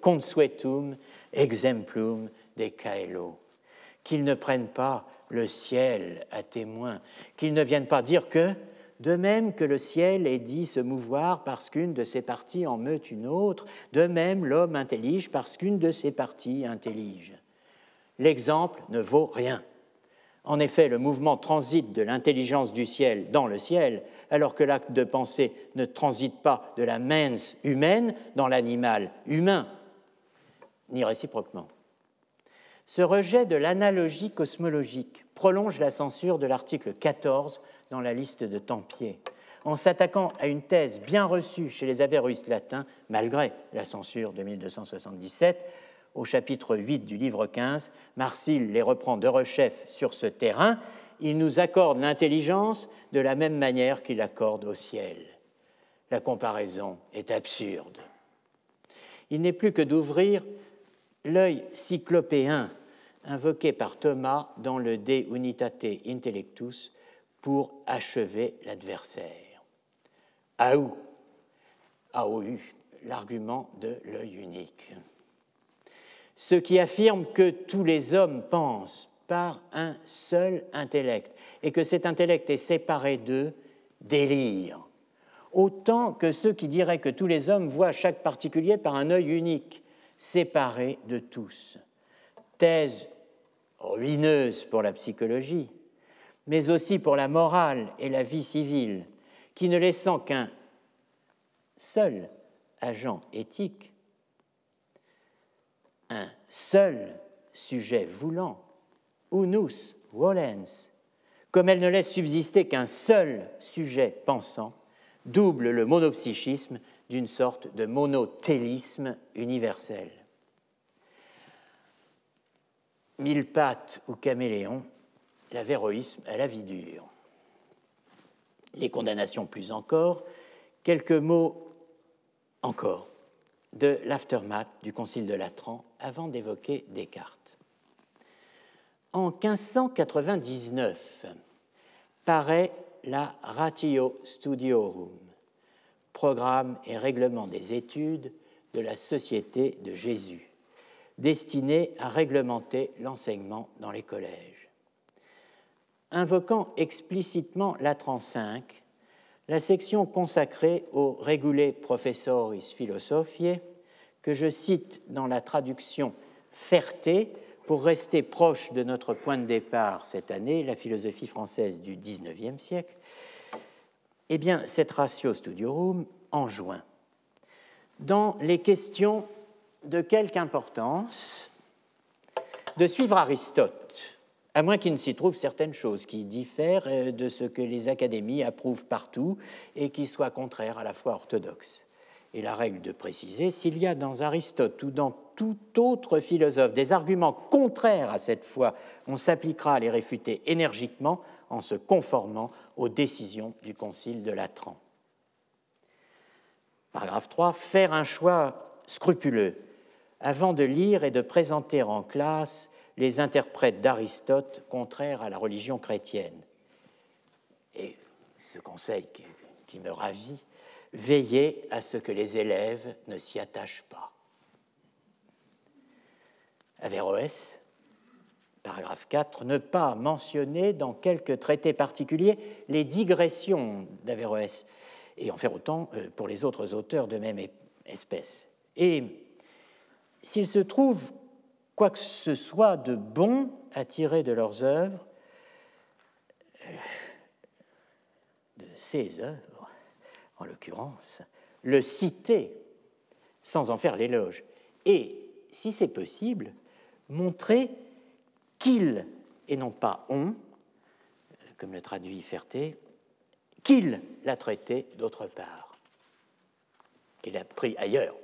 B: consuetum exemplum des caelo, qu'ils ne prennent pas le ciel à témoin, qu'ils ne viennent pas dire que, de même que le ciel est dit se mouvoir parce qu'une de ses parties en meut une autre, de même l'homme intellige parce qu'une de ses parties intellige. L'exemple ne vaut rien. En effet, le mouvement transite de l'intelligence du ciel dans le ciel, alors que l'acte de pensée ne transite pas de la mens humaine dans l'animal humain, ni réciproquement. Ce rejet de l'analogie cosmologique prolonge la censure de l'article 14 dans la liste de Tempier, en s'attaquant à une thèse bien reçue chez les avéroïstes latins, malgré la censure de 1277, au chapitre 8 du livre 15, Marcille les reprend de rechef sur ce terrain. Il nous accorde l'intelligence de la même manière qu'il accorde au ciel. La comparaison est absurde. Il n'est plus que d'ouvrir l'œil cyclopéen invoqué par Thomas dans le De Unitate Intellectus pour achever l'adversaire. Aou, Aou, l'argument de l'œil unique ceux qui affirment que tous les hommes pensent par un seul intellect et que cet intellect est séparé d'eux délire, autant que ceux qui diraient que tous les hommes voient chaque particulier par un œil unique, séparé de tous. Thèse ruineuse pour la psychologie, mais aussi pour la morale et la vie civile, qui ne laissant qu'un seul agent éthique, un seul sujet voulant, unus volens, comme elle ne laisse subsister qu'un seul sujet pensant, double le monopsychisme d'une sorte de monothélisme universel. Mille pattes ou caméléon, l'avéroïsme à la vie dure. Les condamnations plus encore, quelques mots encore de l'aftermath du Concile de Latran avant d'évoquer Descartes. En 1599 paraît la Ratio Studiorum, programme et règlement des études de la Société de Jésus, destiné à réglementer l'enseignement dans les collèges. Invoquant explicitement Latran V, la section consacrée au Regule Professoris Philosophiae, que je cite dans la traduction Ferté, pour rester proche de notre point de départ cette année, la philosophie française du XIXe siècle, eh bien, cette ratio studiorum enjoint, dans les questions de quelque importance, de suivre Aristote à moins qu'il ne s'y trouve certaines choses qui diffèrent euh, de ce que les académies approuvent partout et qui soient contraires à la foi orthodoxe. Et la règle de préciser, s'il y a dans Aristote ou dans tout autre philosophe des arguments contraires à cette foi, on s'appliquera à les réfuter énergiquement en se conformant aux décisions du Concile de Latran. Paragraphe 3. Faire un choix scrupuleux avant de lire et de présenter en classe les interprètes d'Aristote contraires à la religion chrétienne. Et ce conseil qui, me ravit, veillez à ce que les élèves ne s'y attachent pas. Averroès, paragraphe 4, ne pas mentionner dans quelques traités particuliers les digressions d'Averroès, et en faire autant euh, pour les autres auteurs de même espèce. Et s'il se trouve quoi que ce soit de bon à tirer de leurs œuvres, euh, de ces œuvres, en l'occurrence, le citer sans en faire l'éloge, et, si c'est possible, montrer qu'il, et non pas on, comme le traduit Ferté, qu'il l'a traité d'autre part, qu'il a pris ailleurs.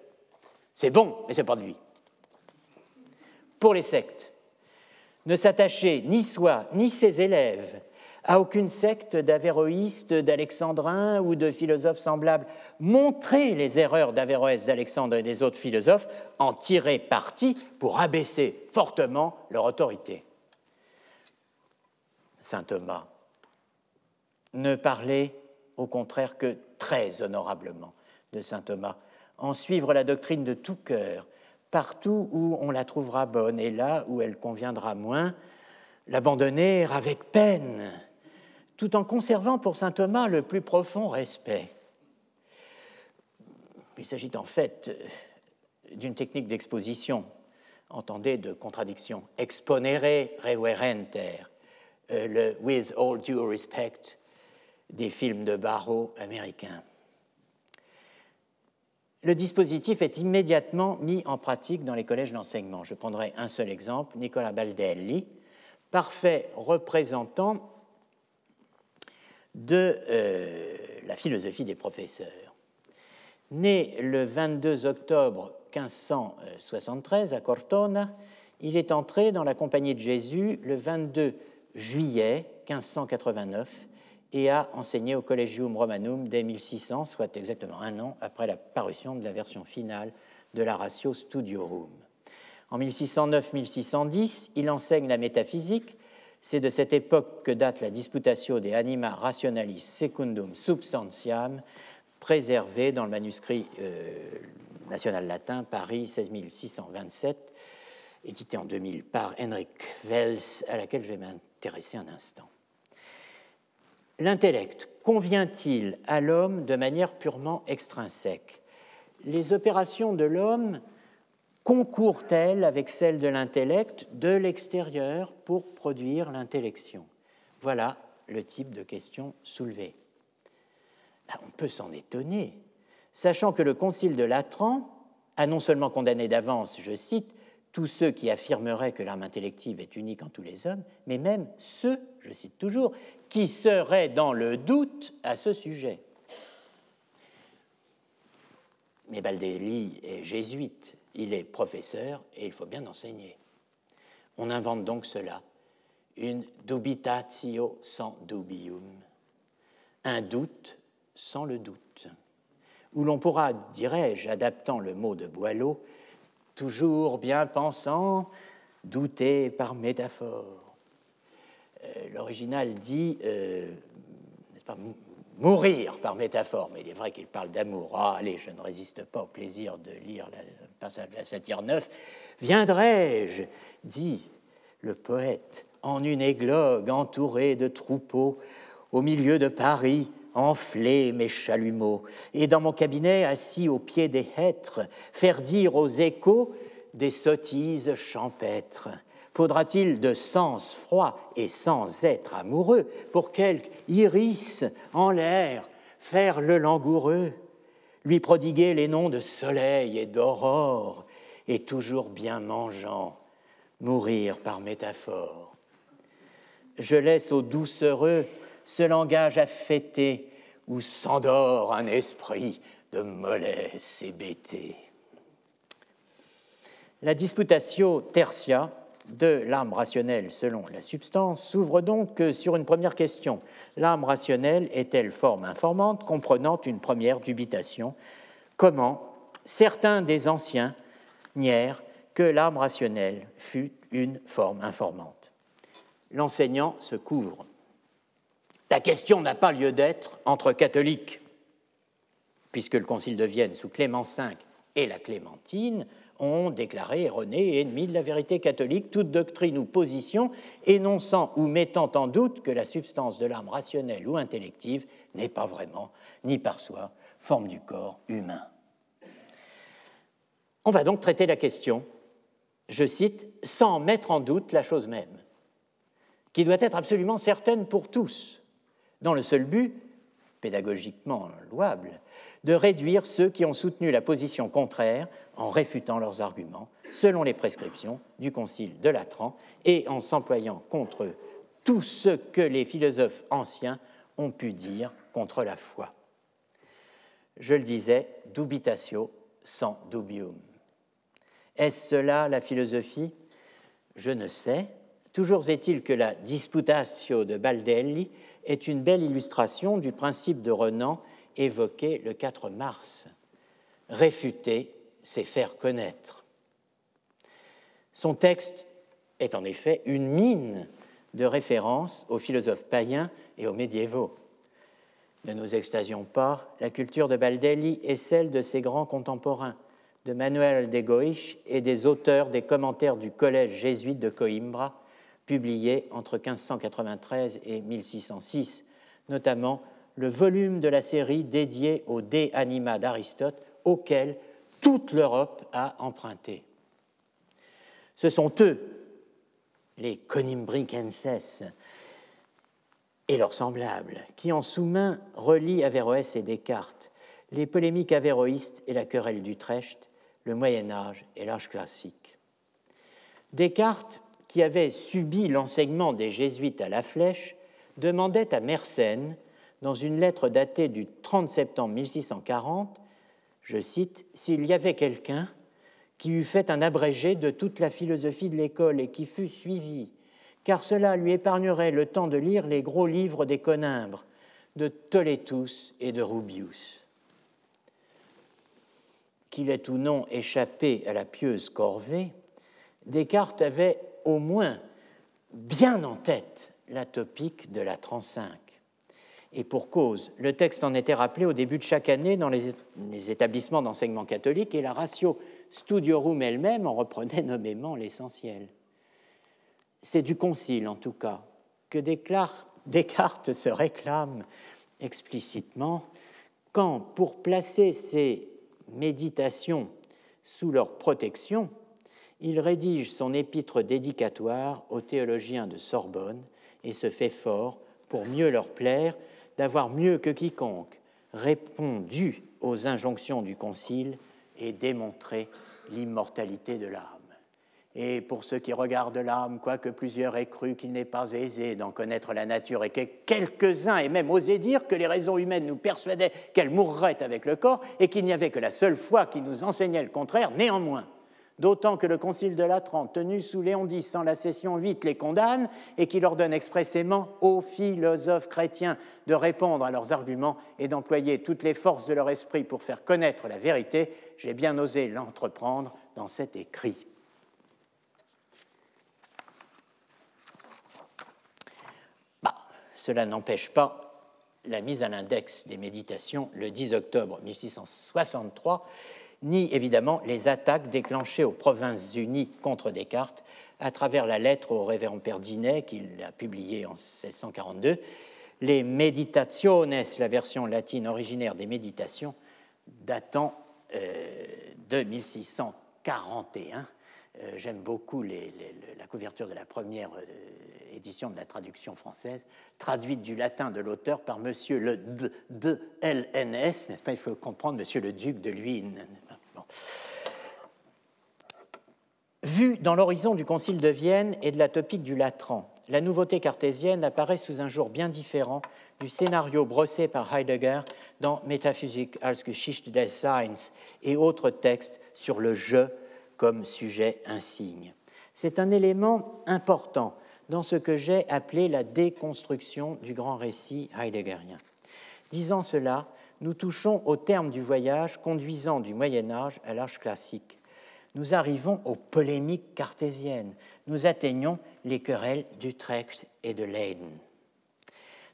B: C'est bon, mais c'est pas de lui. Pour les sectes, ne s'attacher ni soi ni ses élèves à aucune secte d'avéroïstes, d'alexandrins ou de philosophes semblables. Montrer les erreurs d'Averroès, d'Alexandre et des autres philosophes, en tirer parti pour abaisser fortement leur autorité. Saint Thomas ne parlait au contraire que très honorablement de Saint Thomas, en suivre la doctrine de tout cœur, partout où on la trouvera bonne et là où elle conviendra moins, l'abandonner avec peine, tout en conservant pour Saint Thomas le plus profond respect. Il s'agit en fait d'une technique d'exposition, entendez de contradiction, exponere reverenter, euh, le with all due respect des films de barreau américains. Le dispositif est immédiatement mis en pratique dans les collèges d'enseignement. Je prendrai un seul exemple, Nicolas Baldelli, parfait représentant de euh, la philosophie des professeurs. Né le 22 octobre 1573 à Cortona, il est entré dans la Compagnie de Jésus le 22 juillet 1589 et a enseigné au Collegium Romanum dès 1600, soit exactement un an après la parution de la version finale de la Ratio Studiorum. En 1609-1610, il enseigne la métaphysique. C'est de cette époque que date la Disputatio de Anima Rationalis Secundum Substantiam, préservée dans le manuscrit euh, national latin Paris 16627, édité en 2000 par Henrik Wels, à laquelle je vais m'intéresser un instant. L'intellect convient-il à l'homme de manière purement extrinsèque? Les opérations de l'homme concourent-elles avec celles de l'intellect de l'extérieur pour produire l'intellection? Voilà le type de question soulevée. On peut s'en étonner, sachant que le concile de Latran a non seulement condamné d'avance, je cite, tous ceux qui affirmeraient que l'âme intellective est unique en tous les hommes, mais même ceux, je cite toujours, qui seraient dans le doute à ce sujet. Mais Baldelli est jésuite, il est professeur et il faut bien enseigner. On invente donc cela, une dubitatio sans dubium, un doute sans le doute, où l'on pourra, dirais-je, adaptant le mot de Boileau, toujours bien pensant, douter par métaphore. Euh, l'original dit, euh, pas, mourir par métaphore, mais il est vrai qu'il parle d'amour. Ah, allez, je ne résiste pas au plaisir de lire le passage de la satire 9. Viendrai-je, dit le poète, en une églogue entourée de troupeaux, au milieu de Paris, enfler mes chalumeaux, et dans mon cabinet, assis au pied des hêtres, faire dire aux échos des sottises champêtres. Faudra-t-il de sens froid et sans être amoureux pour quelque iris en l'air faire le langoureux, lui prodiguer les noms de soleil et d'aurore, et toujours bien mangeant, mourir par métaphore. Je laisse aux doucereux ce langage affêté où s'endort un esprit de mollesse hébété. La disputatio tertia de l'âme rationnelle selon la substance s'ouvre donc sur une première question. L'âme rationnelle est-elle forme informante comprenant une première dubitation? Comment certains des anciens nièrent que l'âme rationnelle fut une forme informante? L'enseignant se couvre. La question n'a pas lieu d'être entre catholiques, puisque le Concile de Vienne sous Clément V et la Clémentine ont déclaré erroné et ennemi de la vérité catholique toute doctrine ou position énonçant ou mettant en doute que la substance de l'âme rationnelle ou intellective n'est pas vraiment, ni par soi, forme du corps humain. On va donc traiter la question, je cite, sans mettre en doute la chose même, qui doit être absolument certaine pour tous, dans le seul but, pédagogiquement louable, de réduire ceux qui ont soutenu la position contraire en réfutant leurs arguments selon les prescriptions du Concile de Latran et en s'employant contre tout ce que les philosophes anciens ont pu dire contre la foi. Je le disais, dubitatio sans dubium. Est-ce cela la philosophie? Je ne sais. Toujours est-il que la Disputatio de Baldelli est une belle illustration du principe de Renan évoqué le 4 mars. Réfuter, c'est faire connaître. Son texte est en effet une mine de référence aux philosophes païens et aux médiévaux. Ne nous extasions pas, la culture de Baldelli est celle de ses grands contemporains, de Manuel de Goich et des auteurs des commentaires du collège jésuite de Coimbra, publiés entre 1593 et 1606, notamment le volume de la série dédié au De Anima d'Aristote, auquel toute l'Europe a emprunté. Ce sont eux, les Conimbricenses et leurs semblables, qui en sous-main relient Averroès et Descartes, les polémiques avéroïstes et la querelle d'Utrecht, le Moyen Âge et l'âge classique. Descartes, qui avait subi l'enseignement des jésuites à la flèche, demandait à Mersenne dans une lettre datée du 30 septembre 1640, je cite, S'il y avait quelqu'un qui eût fait un abrégé de toute la philosophie de l'école et qui fût suivi, car cela lui épargnerait le temps de lire les gros livres des Conimbres, de Toletus et de Rubius. Qu'il ait ou non échappé à la pieuse corvée, Descartes avait au moins bien en tête la topique de la 35 et pour cause. Le texte en était rappelé au début de chaque année dans les, établissements d'enseignement catholique et la ratio Studiorum elle-même en reprenait nommément l'essentiel. C'est du Concile, en tout cas, que Descartes se réclame explicitement quand, pour placer ses méditations sous leur protection, il rédige son épître dédicatoire aux théologiens de Sorbonne et se fait fort, pour mieux leur plaire, d'avoir mieux que quiconque répondu aux injonctions du Concile et démontré l'immortalité de l'âme. Et pour ceux qui regardent l'âme, quoique plusieurs aient cru qu'il n'est pas aisé d'en connaître la nature, et que quelques-uns aient même osé dire que les raisons humaines nous persuadaient qu'elle mourrait avec le corps, et qu'il n'y avait que la seule foi qui nous enseignait le contraire, néanmoins, d'autant que le Concile de Latran, tenu sous Léon X en la session 8, les condamne et qui leur donne expressément aux philosophes chrétiens de répondre à leurs arguments et d'employer toutes les forces de leur esprit pour faire connaître la vérité, j'ai bien osé l'entreprendre dans cet écrit. Bah, cela n'empêche pas la mise à l'index des méditations le 10 octobre 1663 ni évidemment les attaques déclenchées aux Provinces-Unies contre Descartes à travers la lettre au révérend Père Dinet qu'il a publiée en 1642, les Meditationes, la version latine originaire des Méditations, datant euh, de 1641. Euh, j'aime beaucoup la couverture de la première euh, édition de la traduction française, traduite du latin de l'auteur par Monsieur le D, D LNS, n'est-ce pas? Il faut comprendre Monsieur le duc de Luynes. Vu dans l'horizon du Concile de Vienne et de la topique du Latran, la nouveauté cartésienne apparaît sous un jour bien différent du scénario brossé par Heidegger dans Métaphysik als Geschichte des Seins et autres textes sur le je comme sujet insigne. C'est un élément important dans ce que j'ai appelé la déconstruction du grand récit heideggerien. Disant cela, nous touchons au terme du voyage conduisant du Moyen Âge à l'âge classique. nous arrivons aux polémiques cartésiennes, nous atteignons les querelles d'Utrecht et de Leyden.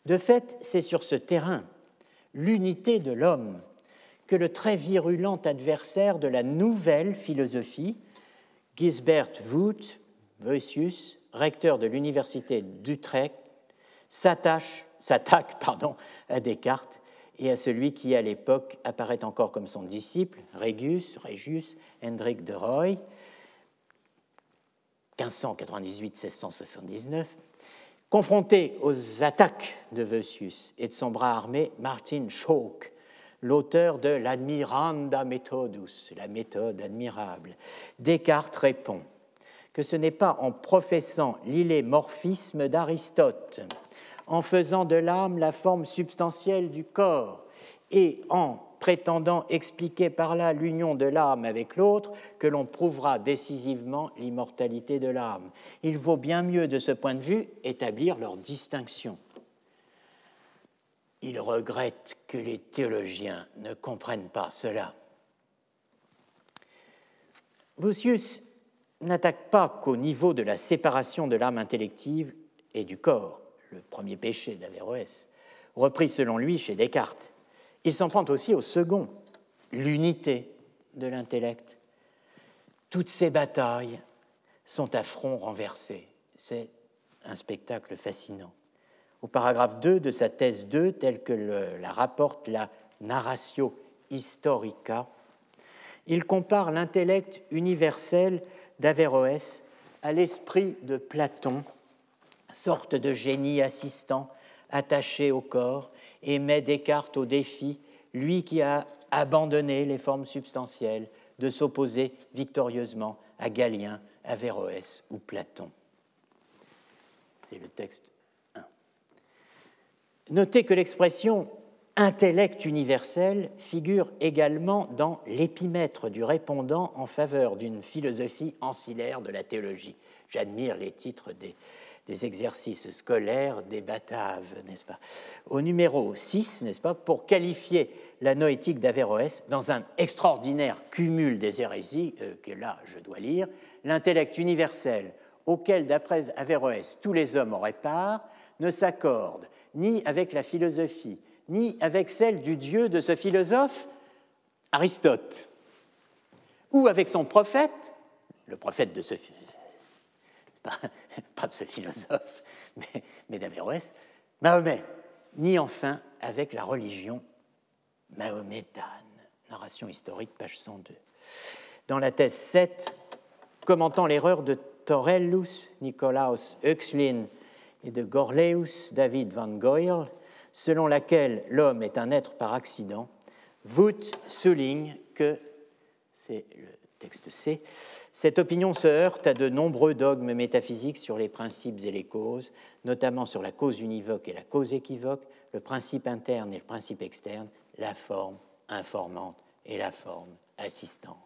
B: De fait, c'est sur ce terrain, l'unité de l'homme, que le très virulent adversaire de la nouvelle philosophie, Gisbert Wout, Voetius, recteur de l'université d'Utrecht, s'attaque à Descartes et à celui qui, à l'époque, apparaît encore comme son disciple, Régus, Régius, Hendrik de Roy, 1598-1679, confronté aux attaques de Voetius et de son bras armé, Martin Schauck, l'auteur de l'Admiranda Methodus, la méthode admirable, Descartes répond que ce n'est pas en professant l'illémorphisme d'Aristote, en faisant de l'âme la forme substantielle du corps et en prétendant expliquer par là l'union de l'âme avec l'autre que l'on prouvera décisivement l'immortalité de l'âme. Il vaut bien mieux de ce point de vue établir leur distinction. Il regrette que les théologiens ne comprennent pas cela. Vossius n'attaque pas qu'au niveau de la séparation de l'âme intellective et du corps, le premier péché d'Averroès, repris selon lui chez Descartes. Il s'en prend aussi au second, l'unité de l'intellect. Toutes ces batailles sont à front renversé. C'est un spectacle fascinant. Au paragraphe 2 de sa thèse 2, telle que la rapporte la Narratio Historica, il compare l'intellect universel d'Averroès à l'esprit de Platon, sorte de génie assistant attaché au corps, et met Descartes au défi, lui qui a abandonné les formes substantielles, de s'opposer victorieusement à Galien, Averroès ou Platon. C'est le texte 1. Notez que l'expression intellect universel figure également dans l'épimètre du répondant en faveur d'une philosophie ancillaire de la théologie. J'admire les titres des, des, exercices scolaires des Bataves, n'est-ce pas? Au numéro 6, n'est-ce pas, pour qualifier la noétique d'Averroès dans un extraordinaire cumul des hérésies, euh, que là je dois lire, l'intellect universel auquel, d'après Averroès, tous les hommes auraient part, ne s'accorde ni avec la philosophie, ni avec celle du Dieu de ce philosophe, Aristote, ou avec son prophète, le prophète de ce pas, de ce philosophe, mais, mais d'Averroès, Mahomet, ni enfin avec la religion mahométane. Narration historique, page 102. Dans la thèse 7, commentant l'erreur de Torellus, Nicolaus Oechslin et de Gorleus, David van Goyl, selon laquelle l'homme est un être par accident, Vout souligne que, c'est le texte cette opinion se heurte à de nombreux dogmes métaphysiques sur les principes et les causes, notamment sur la cause univoque et la cause équivoque, le principe interne et le principe externe, la forme informante et la forme assistante.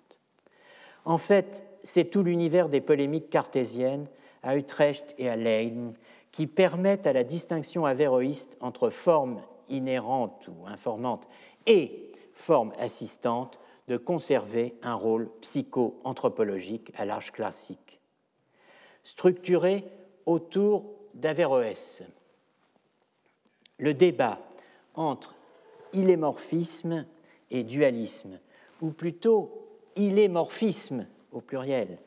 B: En fait, c'est tout l'univers des polémiques cartésiennes à Utrecht et à Leyden qui permettent à la distinction avéroïste entre forme inhérente ou informante et forme assistante de conserver un rôle psycho-anthropologique à l'âge classique. Structuré autour d'Averroès, le débat entre illémorphisme et dualisme, ou plutôt illémorphisme au pluriel,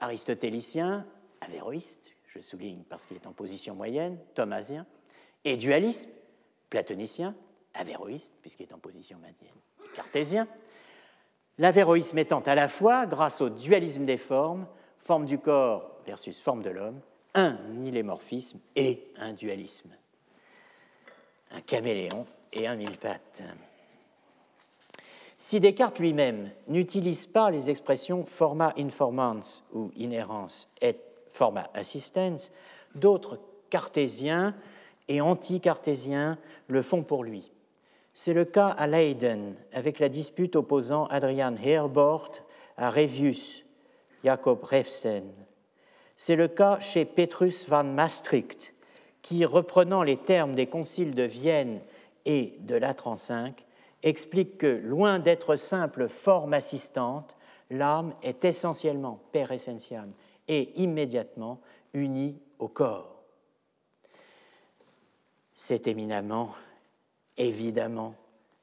B: aristotélicien, avéroïste, je souligne parce qu'il est en position moyenne, thomasien, et dualisme, platonicien, avéroïste, puisqu'il est en position moyenne, cartésien, l'avéroïsme étant à la fois, grâce au dualisme des formes, forme du corps versus forme de l'homme, un illémorphisme et un dualisme, un caméléon et un mille pattes. Si Descartes lui-même n'utilise pas les expressions forma informans ou inhérence et format assistance, d'autres cartésiens et anti-cartésiens le font pour lui. C'est le cas à Leiden, avec la dispute opposant Adrian Herbort à Revius, Jacob Refsten. C'est le cas chez Petrus van Maastricht, qui, reprenant les termes des conciles de Vienne et de Latran V, explique que, loin d'être simple forme assistante, l'âme est essentiellement, per essentiam, et immédiatement unie au corps. C'est éminemment, évidemment,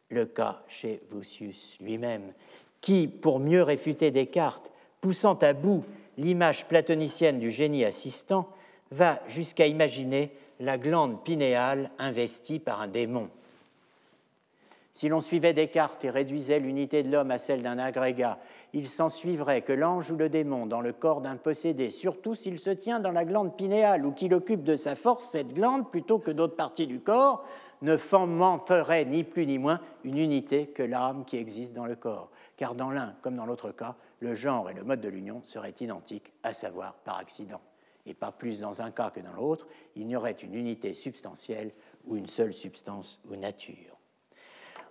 B: le cas chez Vossius lui-même, qui, pour mieux réfuter Descartes, poussant à bout l'image platonicienne du génie assistant, va jusqu'à imaginer la glande pinéale investie par un démon. Si l'on suivait Descartes et réduisait l'unité de l'homme à celle d'un agrégat, il s'en suivrait que l'ange ou le démon dans le corps d'un possédé, surtout s'il se tient dans la glande pinéale ou qu'il occupe de sa force cette glande plutôt que d'autres parties du corps, ne fomenterait ni plus ni moins une unité que l'âme qui existe dans le corps. Car dans l'un comme dans l'autre cas, le genre et le mode de l'union seraient identiques, à savoir par accident. Et pas plus dans un cas que dans l'autre, il n'y aurait une unité substantielle ou une seule substance ou nature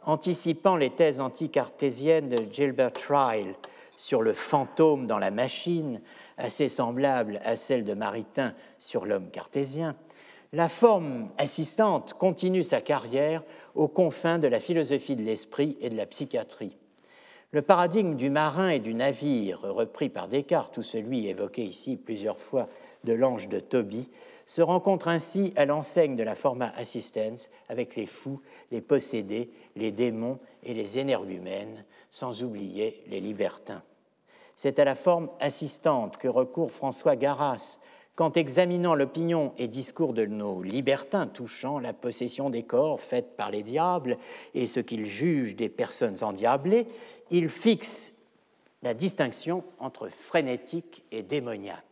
B: anticipant les thèses anticartésiennes de Gilbert Ryle sur le fantôme dans la machine, assez semblable à celle de Maritain sur l'homme cartésien, la forme assistante continue sa carrière aux confins de la philosophie de l'esprit et de la psychiatrie. Le paradigme du marin et du navire, repris par Descartes, ou celui évoqué ici plusieurs fois de l'ange de Tobie, se rencontre ainsi à l'enseigne de la forma assistance avec les fous, les possédés, les démons et les énergumènes, sans oublier les libertins. C'est à la forme assistante que recourt François Garras quand, examinant l'opinion et discours de nos libertins touchant la possession des corps faite par les diables et ce qu'ils jugent des personnes endiablées, il fixe la distinction entre frénétique et démoniaque.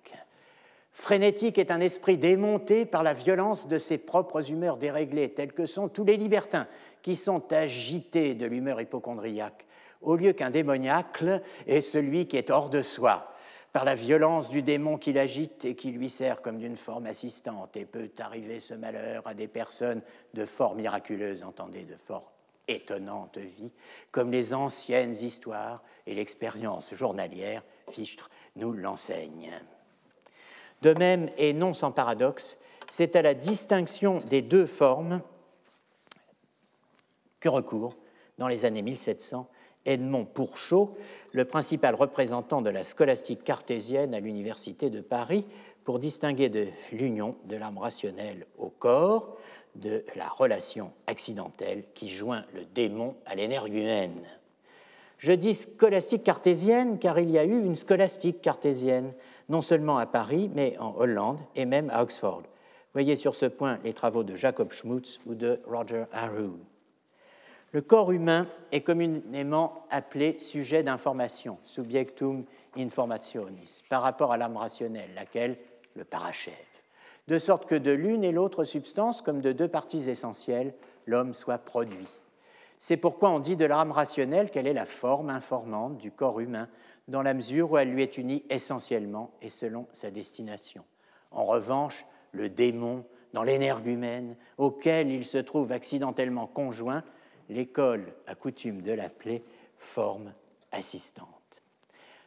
B: Frénétique est un esprit démonté par la violence de ses propres humeurs déréglées, telles que sont tous les libertins, qui sont agités de l'humeur hypochondriaque, au lieu qu'un démoniaque est celui qui est hors de soi, par la violence du démon qui l'agite et qui lui sert comme d'une forme assistante, et peut arriver ce malheur à des personnes de fort miraculeuses, entendez, de fort étonnante vie, comme les anciennes histoires et l'expérience journalière, Fichtre nous l'enseigne. De même, et non sans paradoxe, c'est à la distinction des deux formes que recourt, dans les années 1700, Edmond Pourchot, le principal représentant de la scolastique cartésienne à l'Université de Paris, pour distinguer de l'union de l'âme rationnelle au corps, de la relation accidentelle qui joint le démon à l'énergumène. Je dis scolastique cartésienne car il y a eu une scolastique cartésienne non seulement à Paris, mais en Hollande et même à Oxford. Voyez sur ce point les travaux de Jacob Schmutz ou de Roger Aru. Le corps humain est communément appelé sujet d'information, subjectum informationis, par rapport à l'âme rationnelle, laquelle le parachève. De sorte que de l'une et l'autre substance, comme de deux parties essentielles, l'homme soit produit. C'est pourquoi on dit de l'âme rationnelle qu'elle est la forme informante du corps humain, dans la mesure où elle lui est unie essentiellement et selon sa destination. En revanche, le démon, dans l'énergumène, auquel il se trouve accidentellement conjoint, l'école a coutume de l'appeler forme assistante.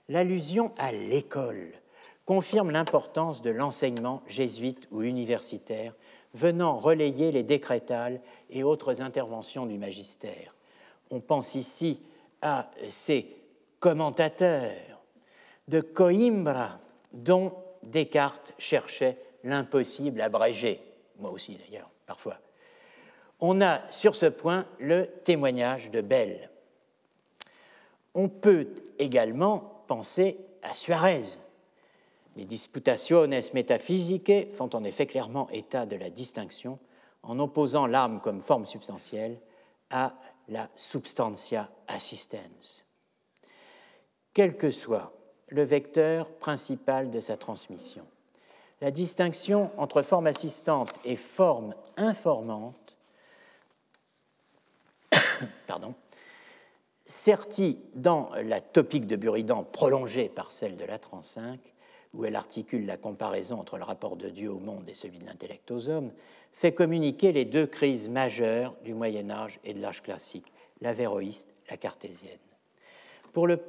B: L'allusion à l'école confirme l'importance de l'enseignement jésuite ou universitaire venant relayer les décrétales et autres interventions du magistère. On pense ici à ces commentateurs de Coimbra dont Descartes cherchait l'impossible abrégé, moi aussi d'ailleurs, parfois. On a sur ce point le témoignage de Bell. On peut également penser à Suarez. Les disputationes métaphysiques font en effet clairement état de la distinction en opposant l'âme comme forme substantielle à la substantia assistens quel que soit le vecteur principal de sa transmission. La distinction entre forme assistante et forme informante pardon, sertit dans la topique de Buridan prolongée par celle de la 35, où elle articule la comparaison entre le rapport de Dieu au monde et celui de l'intellect aux hommes, fait communiquer les deux crises majeures du Moyen Âge et de l'âge classique, la véroïste, la cartésienne. Pour le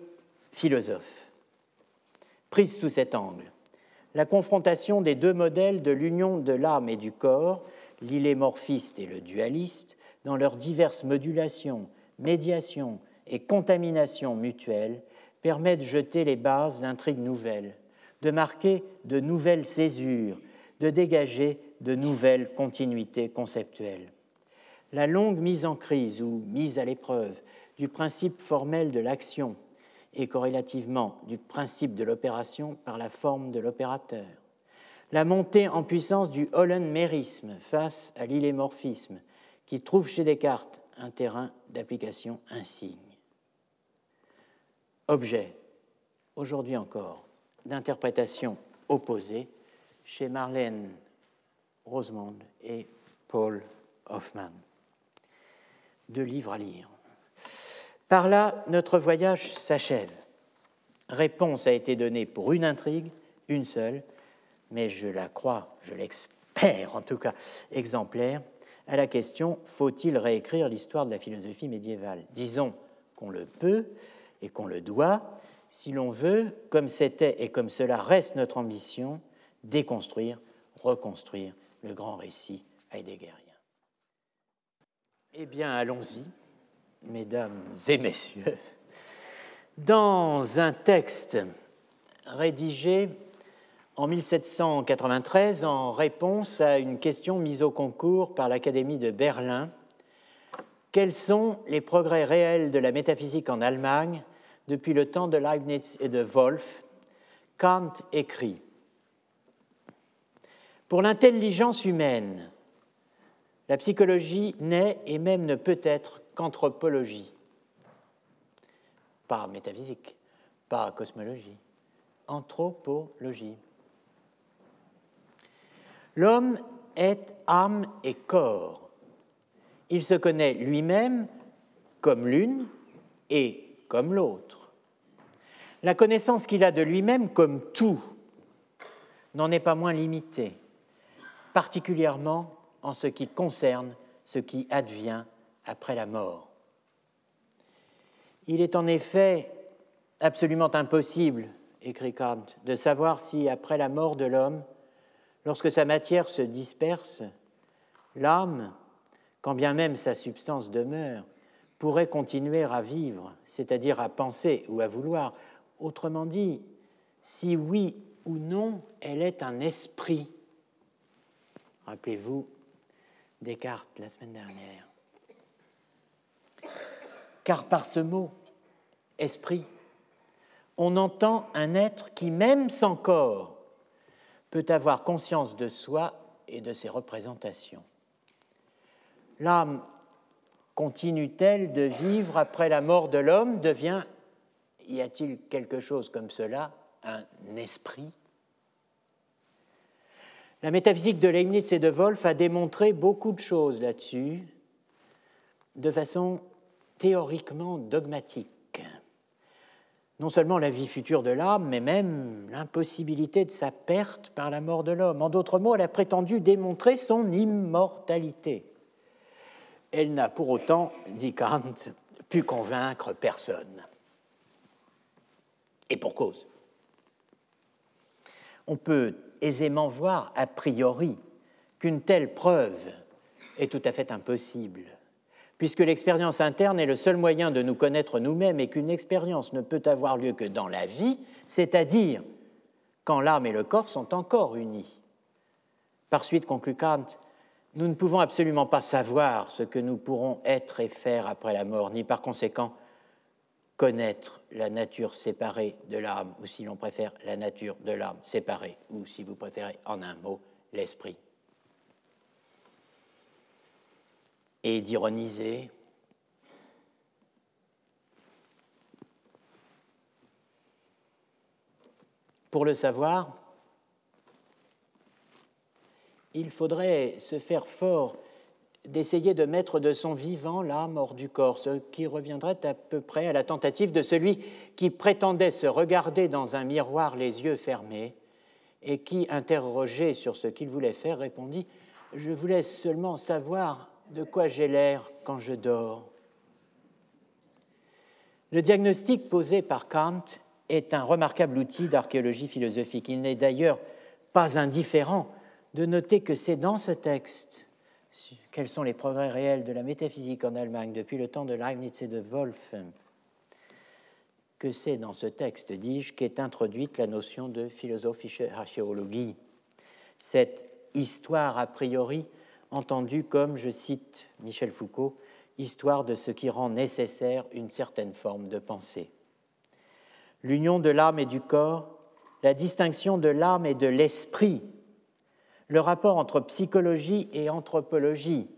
B: philosophe. Prise sous cet angle, la confrontation des deux modèles de l'union de l'âme et du corps, l'illémorphiste et le dualiste, dans leurs diverses modulations, médiations et contaminations mutuelles, permet de jeter les bases d'intrigues nouvelles, de marquer de nouvelles césures, de dégager de nouvelles continuités conceptuelles. La longue mise en crise ou mise à l'épreuve du principe formel de l'action et corrélativement du principe de l'opération par la forme de l'opérateur. La montée en puissance du hollenmérisme face à l'illémorphisme qui trouve chez Descartes un terrain d'application insigne. Objet, aujourd'hui encore, d'interprétation opposée chez Marlène Rosemond et Paul Hoffman. Deux livres à lire. Par là, notre voyage s'achève. Réponse a été donnée pour une intrigue, une seule, mais je la crois, je l'espère en tout cas, exemplaire, à la question faut-il réécrire l'histoire de la philosophie médiévale? Disons qu'on le peut et qu'on le doit, si l'on veut, comme c'était et comme cela reste notre ambition, déconstruire, reconstruire le grand récit heideggerien. Eh bien, allons-y, mesdames et messieurs. Dans un texte rédigé en 1793 en réponse à une question mise au concours par l'Académie de Berlin, quels sont les progrès réels de la métaphysique en Allemagne depuis le temps de Leibniz et de Wolff? Kant écrit Pour l'intelligence humaine, la psychologie n'est et même ne peut être qu'anthropologie. Pas métaphysique, pas cosmologie, anthropologie. L'homme est âme et corps. Il se connaît lui-même comme l'une et comme l'autre. La connaissance qu'il a de lui-même comme tout n'en est pas moins limitée, particulièrement en ce qui concerne ce qui advient après la mort. Il est en effet absolument impossible, écrit Kant, de savoir si après la mort de l'homme, lorsque sa matière se disperse, l'âme, quand bien même sa substance demeure, pourrait continuer à vivre, c'est-à-dire à penser ou à vouloir. Autrement dit, si oui ou non elle est un esprit. Rappelez-vous Descartes la semaine dernière. Car par ce mot, esprit, on entend un être qui, même sans corps, peut avoir conscience de soi et de ses représentations. L'âme continue-t-elle de vivre après la mort de l'homme Devient, y a-t-il quelque chose comme cela, un esprit? La métaphysique de Leibniz et de Wolff a démontré beaucoup de choses là-dessus, de façon théoriquement dogmatique non seulement la vie future de l'âme, mais même l'impossibilité de sa perte par la mort de l'homme. En d'autres mots, elle a prétendu démontrer son immortalité. Elle n'a pour autant, dit Kant, pu convaincre personne. Et pour cause. On peut aisément voir a priori qu'une telle preuve est tout à fait impossible puisque l'expérience interne est le seul moyen de nous connaître nous-mêmes et qu'une expérience ne peut avoir lieu que dans la vie, c'est-à-dire quand l'âme et le corps sont encore unis. Par suite, conclut Kant, nous ne pouvons absolument pas savoir ce que nous pourrons être et faire après la mort, ni par conséquent connaître la nature séparée de l'âme, ou si l'on préfère, la nature de l'âme séparée, ou si vous préférez, en un mot, l'esprit. Et d'ironiser. Pour le savoir, il faudrait se faire fort d'essayer de mettre de son vivant l'âme hors du corps, ce qui reviendrait à peu près à la tentative de celui qui prétendait se regarder dans un miroir les yeux fermés et qui, interrogé sur ce qu'il voulait faire, répondit Je voulais seulement savoir de quoi j'ai l'air quand je dors. Le diagnostic posé par Kant est un remarquable outil d'archéologie philosophique. Il n'est d'ailleurs pas indifférent de noter que c'est dans ce texte quels sont les progrès réels de la métaphysique en Allemagne depuis le temps de Leibniz et de Wolff que c'est dans ce texte, dis-je, qu'est introduite la notion de philosophische Archéologie, cette histoire a priori entendue comme, je cite Michel Foucault, histoire de ce qui rend nécessaire une certaine forme de pensée. L'union de l'âme et du corps, la distinction de l'âme et de l'esprit, le rapport entre psychologie et anthropologie,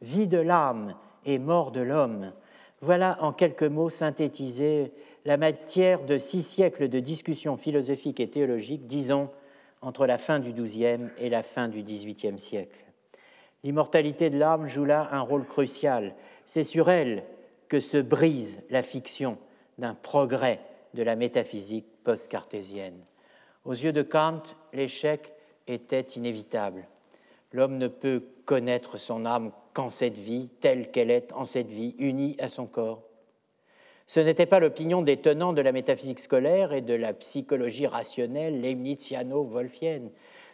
B: vie de l'âme et mort de l'homme, voilà en quelques mots synthétisé la matière de six siècles de discussions philosophiques et théologiques, disons, entre la fin du XIIe et la fin du XVIIIe siècle. L'immortalité de l'âme joue là un rôle crucial. C'est sur elle que se brise la fiction d'un progrès de la métaphysique post-cartésienne. Aux yeux de Kant, l'échec était inévitable. L'homme ne peut connaître son âme qu'en cette vie, telle qu'elle est en cette vie, unie à son corps. Ce n'était pas l'opinion des tenants de la métaphysique scolaire et de la psychologie rationnelle leibniziano-wolfienne.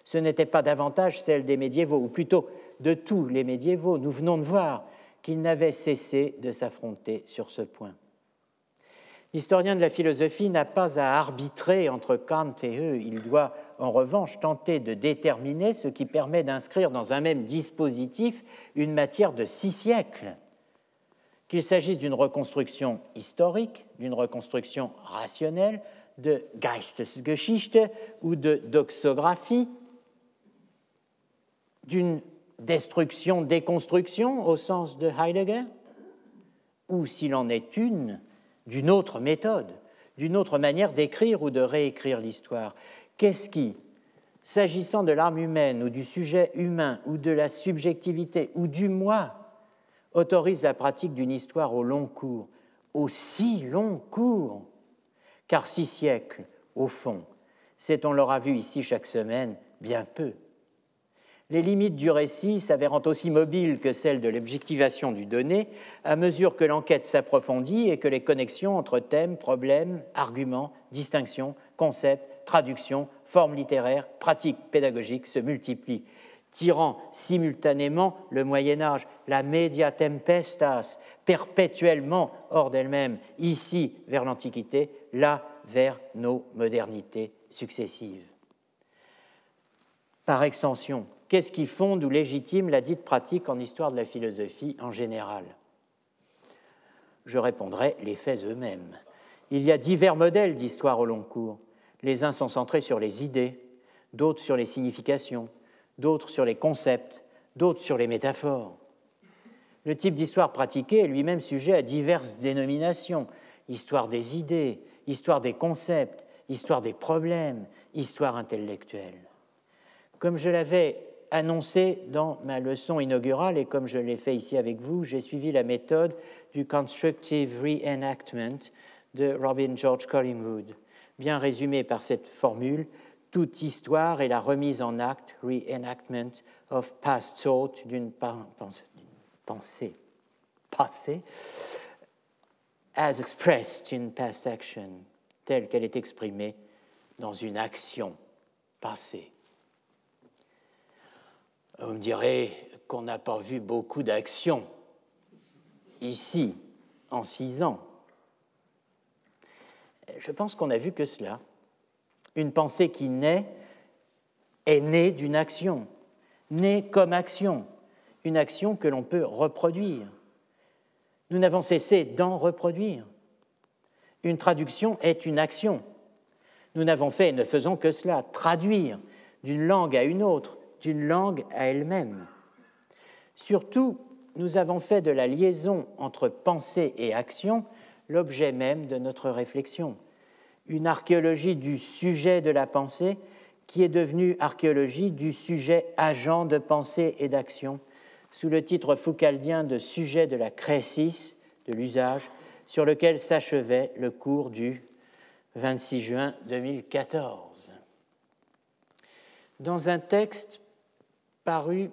B: Ce n'était pas davantage celle des médiévaux, ou plutôt de tous les médiévaux. Nous venons de voir qu'ils n'avaient cessé de s'affronter sur ce point. L'historien de la philosophie n'a pas à arbitrer entre Kant et eux, il doit en revanche tenter de déterminer ce qui permet d'inscrire dans un même dispositif une matière de six siècles qu'il s'agisse d'une reconstruction historique, d'une reconstruction rationnelle, de Geistesgeschichte ou de doxographie, d'une destruction-déconstruction au sens de Heidegger, ou s'il en est une, d'une autre méthode, d'une autre manière d'écrire ou de réécrire l'histoire. Qu'est-ce qui, s'agissant de l'âme humaine ou du sujet humain ou de la subjectivité ou du moi, autorise la pratique d'une histoire au long cours, aussi long cours, car six siècles, au fond, c'est, on l'aura vu ici chaque semaine, bien peu. Les limites du récit s'avérant aussi mobiles que celles de l'objectivation du donné, à mesure que l'enquête s'approfondit et que les connexions entre thèmes, problèmes, arguments, distinctions, concepts, traductions, formes littéraires, pratiques pédagogiques se multiplient tirant simultanément le Moyen Âge, la media tempestas, perpétuellement hors d'elle-même, ici vers l'Antiquité, là vers nos modernités successives. Par extension, qu'est-ce qui fonde ou légitime la dite pratique en histoire de la philosophie en général? Je répondrai les faits eux-mêmes. Il y a divers modèles d'histoire au long cours. Les uns sont centrés sur les idées, d'autres sur les significations, d'autres sur les concepts, d'autres sur les métaphores. Le type d'histoire pratiquée est lui-même sujet à diverses dénominations histoire des idées, histoire des concepts, histoire des problèmes, histoire intellectuelle. Comme je l'avais annoncé dans ma leçon inaugurale et comme je l'ai fait ici avec vous, j'ai suivi la méthode du constructive reenactment de Robin George Collingwood, bien résumé par cette formule toute histoire est la remise en acte, reenactment of past thought, d'une pensée passée, as expressed in past action, telle qu'elle est exprimée dans une action passée. Vous me direz qu'on n'a pas vu beaucoup d'actions ici en six ans. Je pense qu'on n'a vu que cela. Une pensée qui naît est née d'une action, née comme action, une action que l'on peut reproduire. Nous n'avons cessé d'en reproduire. Une traduction est une action. Nous n'avons fait et ne faisons que cela, traduire d'une langue à une autre, d'une langue à elle-même. Surtout, nous avons fait de la liaison entre pensée et action l'objet même de notre réflexion une archéologie du sujet de la pensée qui est devenue archéologie du sujet agent de pensée et d'action, sous le titre foucaldien de sujet de la crécis, de l'usage, sur lequel s'achevait le cours du 26 juin 2014. Dans un texte paru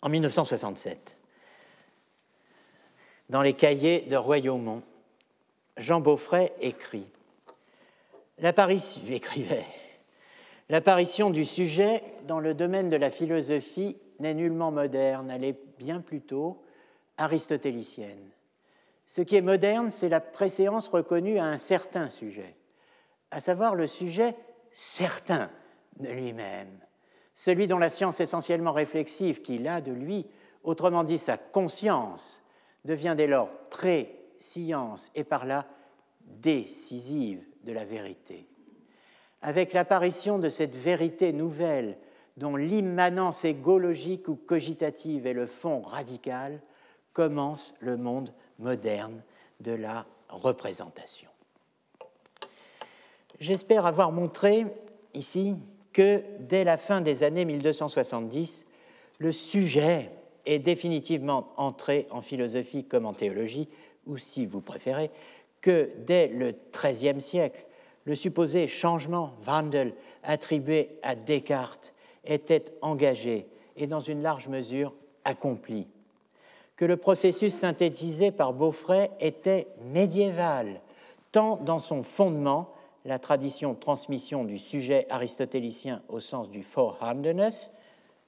B: en 1967, dans les cahiers de Royaumont, Jean Beaufray écrit. L'apparition, du sujet dans le domaine de la philosophie n'est nullement moderne, elle est bien plutôt aristotélicienne. Ce qui est moderne, c'est la préséance reconnue à un certain sujet, à savoir le sujet certain lui-même, celui dont la science essentiellement réflexive qu'il a de lui, autrement dit sa conscience, devient dès lors pré-science et par là décisive de la vérité. Avec l'apparition de cette vérité nouvelle dont l'immanence égologique ou cogitative est le fond radical, commence le monde moderne de la représentation. J'espère avoir montré ici que dès la fin des années 1270, le sujet est définitivement entré en philosophie comme en théologie, ou si vous préférez, que dès le XIIIe siècle, le supposé changement, Wandel, attribué à Descartes, était engagé et dans une large mesure accompli, que le processus synthétisé par Beaufray était médiéval, tant dans son fondement, la tradition de transmission du sujet aristotélicien au sens du forehandedness,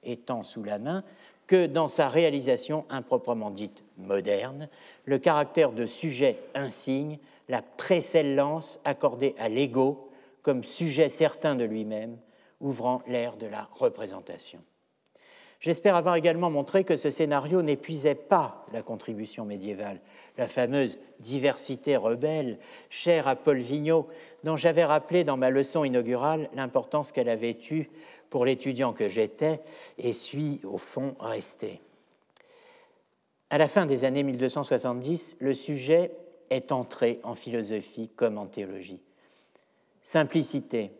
B: étant sous la main, que dans sa réalisation improprement dite moderne, le caractère de sujet insigne, la précellence accordée à l'ego comme sujet certain de lui-même, ouvrant l'ère de la représentation. J'espère avoir également montré que ce scénario n'épuisait pas la contribution médiévale, la fameuse diversité rebelle, chère à Paul Vigneault, dont j'avais rappelé dans ma leçon inaugurale l'importance qu'elle avait eue pour l'étudiant que j'étais et suis au fond resté. À la fin des années 1270, le sujet est entré en philosophie comme en théologie. Simplicité,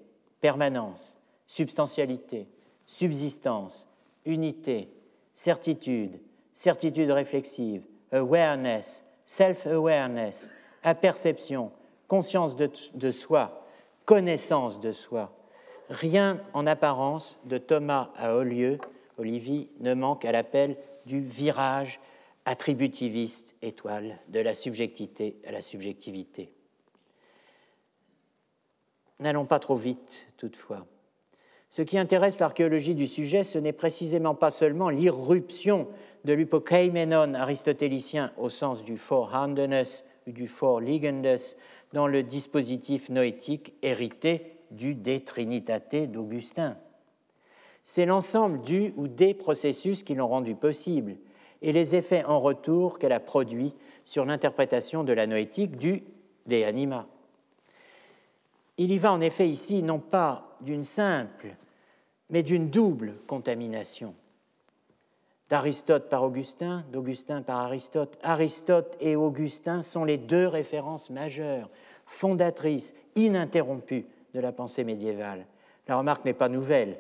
B: permanence, substantialité, subsistance, unité, certitude, certitude réflexive, awareness, self-awareness, aperception, conscience de, soi, connaissance de soi. Rien en apparence de Thomas à Olieu, Olivier, ne manque à l'appel du virage attributiviste étoile, de la subjectivité à la subjectivité. N'allons pas trop vite, toutefois. Ce qui intéresse l'archéologie du sujet, ce n'est précisément pas seulement l'irruption de l'hypokeimenon aristotélicien au sens du forehandedness ou du forliegendness dans le dispositif noétique hérité du De Trinitate d'Augustin. C'est l'ensemble du ou des processus qui l'ont rendu possible et les effets en retour qu'elle a produits sur l'interprétation de la noétique du De Anima. Il y va en effet ici non pas d'une simple, mais d'une double contamination. D'Aristote par Augustin, d'Augustin par Aristote. Aristote et Augustin sont les deux références majeures, fondatrices, ininterrompues de la pensée médiévale. La remarque n'est pas nouvelle.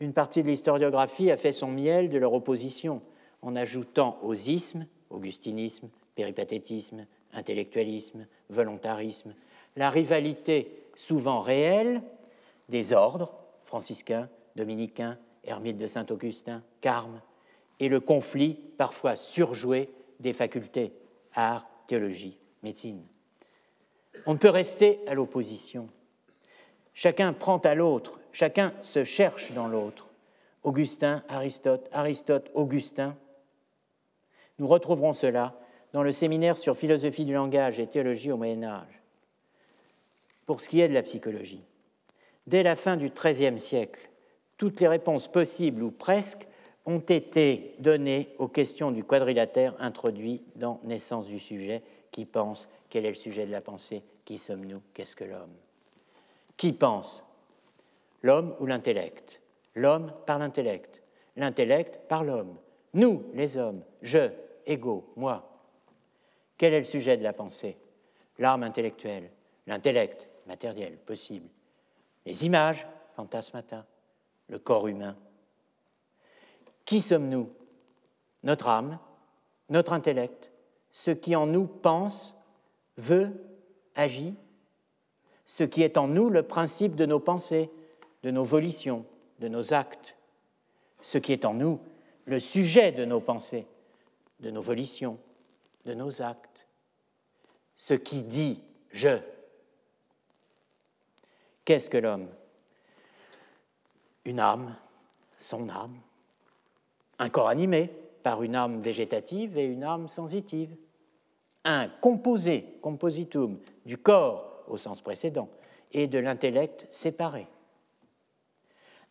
B: Une partie de l'historiographie a fait son miel de leur opposition, en ajoutant aux ismes, augustinisme, péripatétisme, intellectualisme, volontarisme, la rivalité souvent réelle des ordres, franciscains, dominicains, ermites de Saint-Augustin, Carme, et le conflit parfois surjoué des facultés, art, théologie, médecine. On ne peut rester à l'opposition. Chacun prend à l'autre, chacun se cherche dans l'autre. Augustin, Aristote, Aristote, Augustin. Nous retrouverons cela dans le séminaire sur philosophie du langage et théologie au Moyen Âge. Pour ce qui est de la psychologie, dès la fin du XIIIe siècle, toutes les réponses possibles ou presque ont été données aux questions du quadrilatère introduit dans Naissance du sujet. Qui pense Quel est le sujet de la pensée? Qui sommes-nous? Qu'est-ce que l'homme? Qui pense? L'homme ou l'intellect? L'homme par l'intellect, l'intellect par l'homme. Nous, les hommes, je, ego, moi. Quel est le sujet de la pensée? L'arme intellectuelle, l'intellect matériel, possible. Les images, fantasmata, le corps humain. Qui sommes-nous? Notre âme, notre intellect, ce qui en nous pense, veut, agit, ce qui est en nous le principe de nos pensées, de nos volitions, de nos actes, ce qui est en nous le sujet de nos pensées, de nos volitions, de nos actes, ce qui dit je. Qu'est-ce que l'homme? Une âme, son âme, un corps animé par une âme végétative et une âme sensitive, un composé, compositum, du corps au sens précédent et de l'intellect séparé.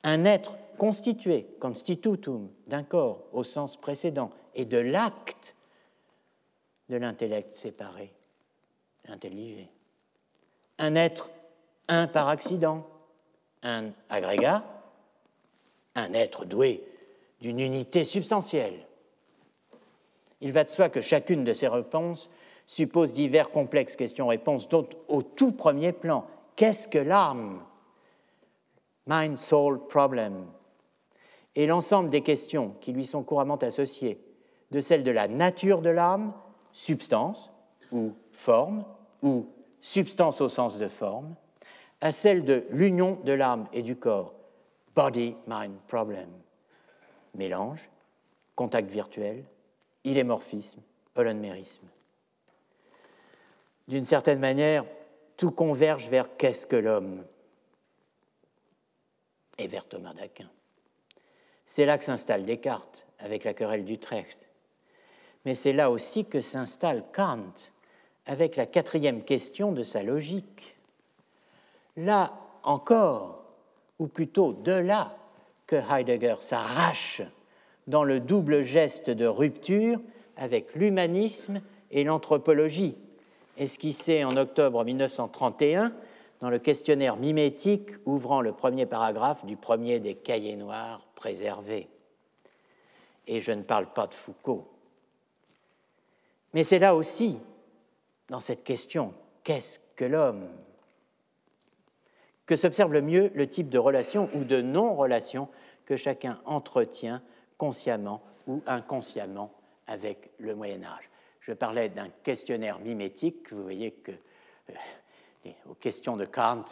B: Un être constitué, constitutum, d'un corps au sens précédent et de l'acte de l'intellect séparé, intelligé. Un être, un par accident, un agrégat, un être doué d'une unité substantielle. Il va de soi que chacune de ces réponses suppose divers complexes questions-réponses, dont au tout premier plan, qu'est-ce que l'âme? Mind-soul problem. Et l'ensemble des questions qui lui sont couramment associées, de celle de la nature de l'âme, substance ou forme, ou substance au sens de forme, à celle de l'union de l'âme et du corps, body-mind problem. Mélange, contact virtuel, ilémorphisme, holonmérisme. D'une certaine manière, tout converge vers qu'est-ce que l'homme et vers Thomas d'Aquin. C'est là que s'installe Descartes avec la querelle d'Utrecht. Mais c'est là aussi que s'installe Kant avec la quatrième question de sa logique. Là encore, ou plutôt de là, que Heidegger s'arrache dans le double geste de rupture avec l'humanisme et l'anthropologie, esquissé en octobre 1931 dans le questionnaire mimétique ouvrant le premier paragraphe du premier des cahiers noirs préservés. Et je ne parle pas de Foucault. Mais c'est là aussi, dans cette question, qu'est-ce que l'homme? Que s'observe le mieux le type de relation ou de non-relation que chacun entretient consciemment ou inconsciemment avec le Moyen Âge. Je parlais d'un questionnaire mimétique, vous voyez que euh, aux questions de Kant,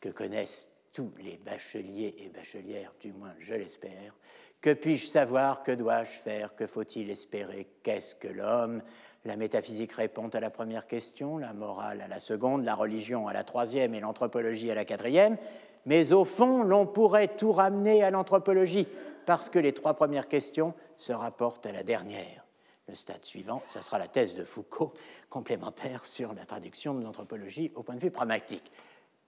B: que connaissent tous les bacheliers et bachelières, du moins je l'espère, que puis-je savoir, que dois-je faire, que faut-il espérer, qu'est-ce que l'homme La métaphysique répond à la première question, la morale à la seconde, la religion à la troisième et l'anthropologie à la quatrième, mais au fond, l'on pourrait tout ramener à l'anthropologie, parce que les trois premières questions se rapportent à la dernière. Le stade suivant, ce sera la thèse de Foucault, complémentaire sur la traduction de l'anthropologie au point de vue pragmatique.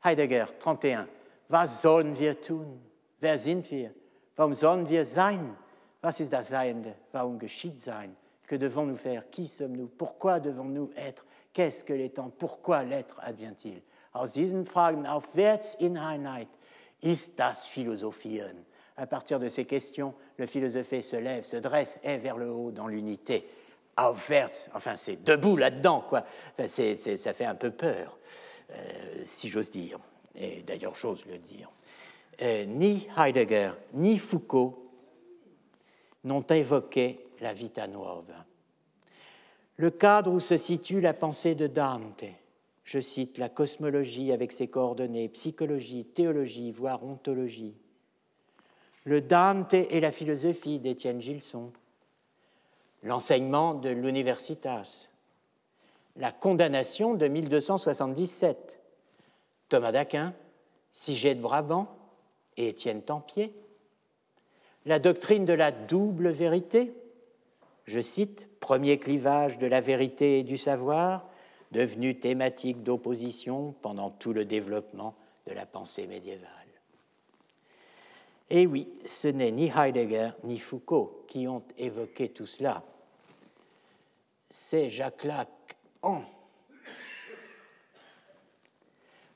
B: Heidegger, 31. Was sollen wir tun? Wer sind wir? Warum sollen wir sein? Was ist das Seiende? Warum geschieht sein? Que devons-nous faire? Qui sommes-nous? Pourquoi devons-nous être? Qu'est-ce que l'étant? Pourquoi l'être advient-il? Aus diesen Fragen aufwärts in Einheit ist das Philosophieren à partir de ces questions, le philosophé se lève, se dresse et vers le haut dans l'unité. Aufwärts, enfin c'est debout là-dedans, quoi. ça fait un peu peur, euh, si j'ose dire. Et d'ailleurs, j'ose le dire. Euh, ni Heidegger, ni Foucault n'ont évoqué la vita nuova. Le cadre où se situe la pensée de Dante, je cite la cosmologie avec ses coordonnées, psychologie, théologie, voire ontologie, le Dante et la philosophie d'Étienne Gilson, l'enseignement de l'Universitas, la condamnation de 1277, Thomas d'Aquin, Siget de Brabant et Étienne Tempier, la doctrine de la double vérité, je cite, premier clivage de la vérité et du savoir, devenu thématique d'opposition pendant tout le développement de la pensée médiévale. Et oui, ce n'est ni Heidegger ni Foucault qui ont évoqué tout cela. C'est Jacques Lacan.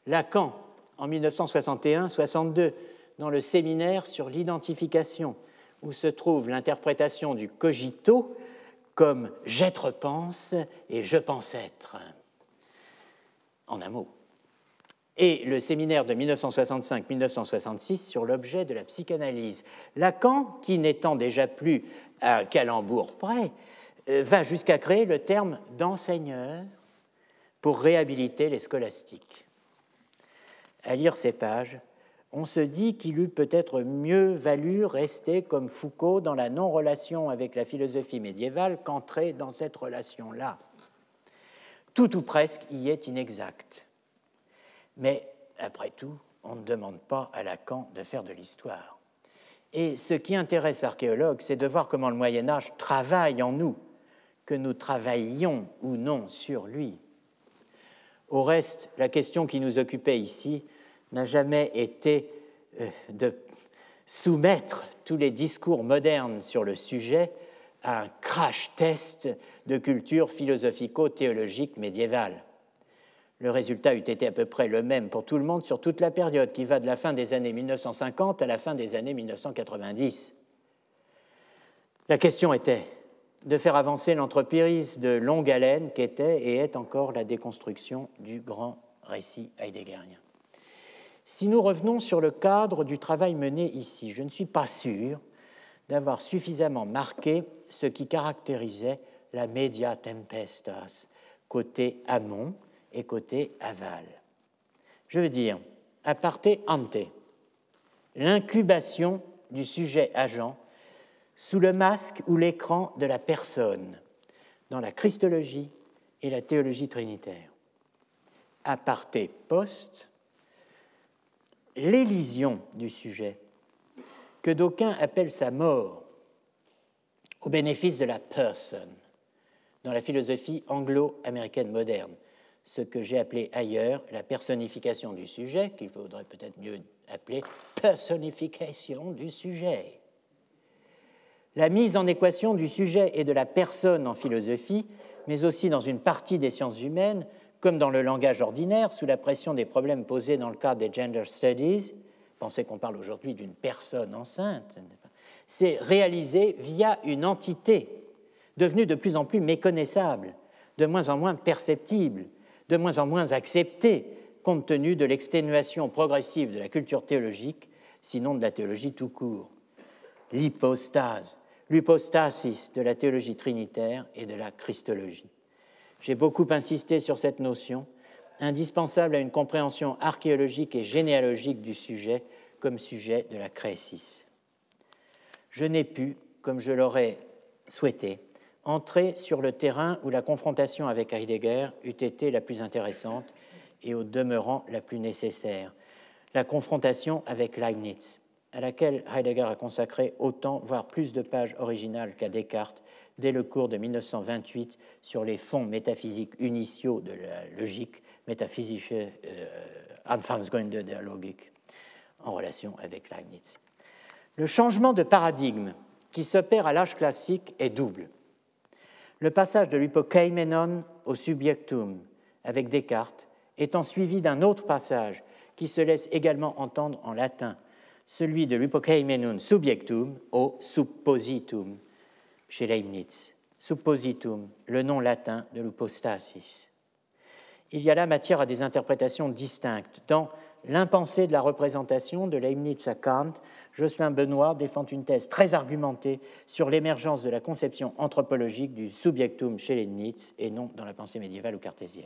B: Lacan, en 1961-62, dans le séminaire sur l'identification, où se trouve l'interprétation du cogito comme j'être pense et je pense être. En un mot et le séminaire de 1965-1966 sur l'objet de la psychanalyse. Lacan, qui n'étant déjà plus à calembour près, euh, va jusqu'à créer le terme d'enseigneur pour réhabiliter les scolastiques. À lire ces pages, on se dit qu'il eût peut-être mieux valu rester comme Foucault dans la non-relation avec la philosophie médiévale qu'entrer dans cette relation-là. Tout ou presque y est inexact. Mais après tout, on ne demande pas à Lacan de faire de l'histoire. Et ce qui intéresse l'archéologue, c'est de voir comment le Moyen Âge travaille en nous, que nous travaillions ou non sur lui. Au reste, la question qui nous occupait ici n'a jamais été euh, de soumettre tous les discours modernes sur le sujet à un crash test de culture philosophico-théologique médiévale. Le résultat eût été à peu près le même pour tout le monde sur toute la période qui va de la fin des années 1950 à la fin des années 1990. La question était de faire avancer l'entreprise de longue haleine qu'était et est encore la déconstruction du grand récit heideggerien. Si nous revenons sur le cadre du travail mené ici, je ne suis pas sûr d'avoir suffisamment marqué ce qui caractérisait la media tempestas, côté amont et côté aval. Je veux dire, à parte ante, l'incubation du sujet agent sous le masque ou l'écran de la personne dans la christologie et la théologie trinitaire. À parte post, l'élision du sujet, que d'aucuns appellent sa mort, au bénéfice de la person, dans la philosophie anglo-américaine moderne, ce que j'ai appelé ailleurs la personnification du sujet, qu'il faudrait peut-être mieux appeler personnification du sujet. La mise en équation du sujet et de la personne en philosophie, mais aussi dans une partie des sciences humaines, comme dans le langage ordinaire, sous la pression des problèmes posés dans le cadre des gender studies, pensez qu'on parle aujourd'hui d'une personne enceinte, c'est réalisé via une entité devenue de plus en plus méconnaissable, de moins en moins perceptible, de moins en moins acceptée, compte tenu de l'exténuation progressive de la culture théologique, sinon de la théologie tout court. L'hypostase, l'hypostasis de la théologie trinitaire et de la christologie. J'ai beaucoup insisté sur cette notion, indispensable à une compréhension archéologique et généalogique du sujet comme sujet de la créacis. Je n'ai pu, comme je l'aurais souhaité, entrer sur le terrain où la confrontation avec Heidegger eût été la plus intéressante et au demeurant la plus nécessaire, la confrontation avec Leibniz, à laquelle Heidegger a consacré autant, voire plus de pages originales qu'à Descartes dès le cours de 1928 sur les fonds métaphysiques initiaux de la logique, métaphysische euh, der Logik, en relation avec Leibniz. Le changement de paradigme qui s'opère à l'âge classique est double. Le passage de l'hypokeimenon au subjectum avec Descartes étant suivi d'un autre passage qui se laisse également entendre en latin, celui de l'hypokeimenon subjectum au suppositum chez Leibniz, suppositum, le nom latin de l'hypostasis. Il y a là matière à des interprétations distinctes. Dans L'impensé de la représentation de Leibniz à Kant, Jocelyn Benoît défend une thèse très argumentée sur l'émergence de la conception anthropologique du subjectum chez Leibniz et non dans la pensée médiévale ou cartésienne.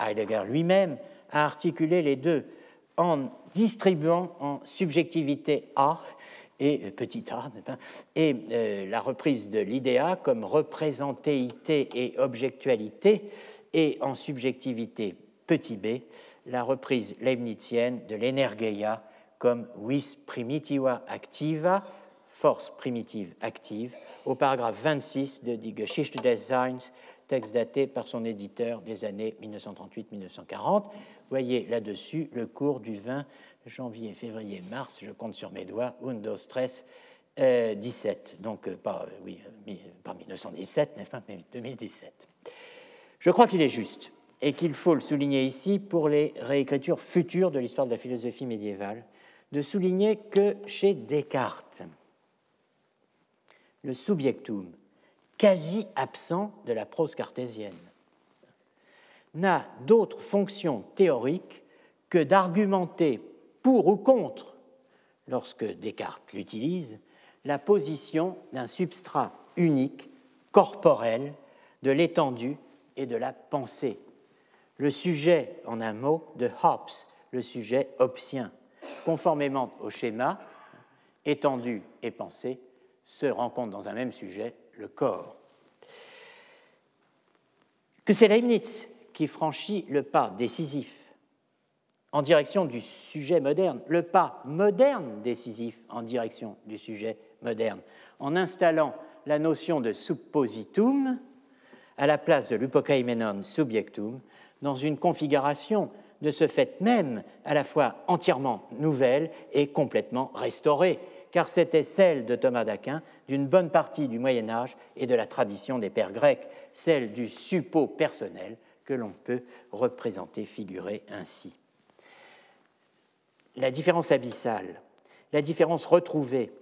B: Heidegger lui-même a articulé les deux en distribuant en subjectivité A et euh, petit a, et euh, la reprise de l'idéa comme représentéité et objectualité, et en subjectivité petit b, la reprise leibnizienne de l'energeia comme vis primitiva activa, force primitive active, au paragraphe 26 de Die Geschichte des Seins, texte daté par son éditeur des années 1938-1940. Voyez là-dessus le cours du 20 janvier, février, mars, je compte sur mes doigts, Windows 13, 17, donc euh, pas, euh, oui, euh, pas 1917, mais 2017. Je crois qu'il est juste et qu'il faut le souligner ici pour les réécritures futures de l'histoire de la philosophie médiévale, de souligner que chez Descartes, le subjectum, quasi absent de la prose cartésienne, n'a d'autre fonction théorique que d'argumenter pour ou contre, lorsque Descartes l'utilise, la position d'un substrat unique, corporel, de l'étendue et de la pensée. Le sujet, en un mot, de Hobbes, le sujet hobbesien, conformément au schéma, étendue et pensée, se rencontrent dans un même sujet, le corps. Que c'est Leibniz qui franchit le pas décisif en direction du sujet moderne, le pas moderne décisif en direction du sujet moderne, en installant la notion de suppositum à la place de l'upokaimenon subjectum dans une configuration de ce fait même à la fois entièrement nouvelle et complètement restaurée, car c'était celle de Thomas d'Aquin d'une bonne partie du Moyen Âge et de la tradition des pères grecs, celle du suppôt personnel que l'on peut représenter, figurer ainsi. La différence abyssale, la différence retrouvée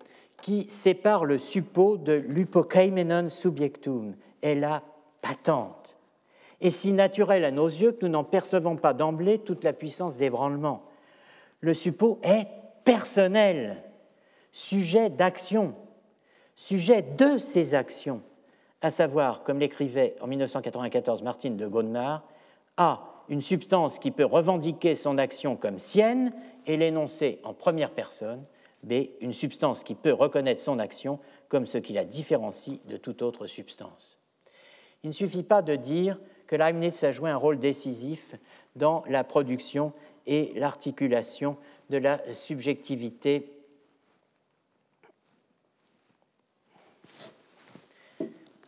B: qui sépare le suppôt de l'upokaimenon subjectum est là patente et si naturelle à nos yeux que nous n'en percevons pas d'emblée toute la puissance d'ébranlement. Le suppôt est personnel, sujet d'action, sujet de ses actions, à savoir, comme l'écrivait en 1994 Martine de Godemar, A. Une substance qui peut revendiquer son action comme sienne et l'énoncer en première personne. B. Une substance qui peut reconnaître son action comme ce qui la différencie de toute autre substance. Il ne suffit pas de dire que Leibniz a joué un rôle décisif dans la production et l'articulation de la subjectivité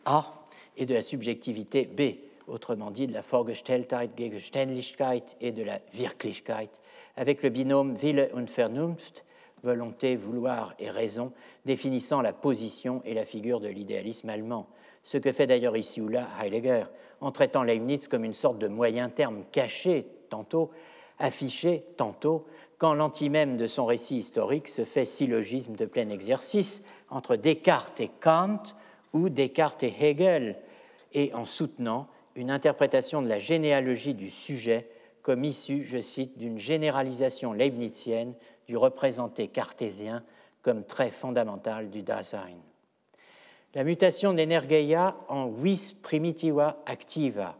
B: A et de la subjectivité B, autrement dit de la Vorgestelltheit, Gegenständlichkeit et de la Wirklichkeit, avec le binôme Wille und Vernunft, volonté, vouloir et raison, définissant la position et la figure de l'idéalisme allemand. Ce que fait d'ailleurs ici ou là Heidegger, en traitant Leibniz comme une sorte de moyen terme caché tantôt, affiché tantôt, quand l'antimème de son récit historique se fait syllogisme de plein exercice entre Descartes et Kant ou Descartes et Hegel, et en soutenant une interprétation de la généalogie du sujet comme issue, je cite, d'une généralisation leibnizienne du représenté cartésien comme trait fondamental du Dasein. La mutation d'energeia en vis primitiva activa,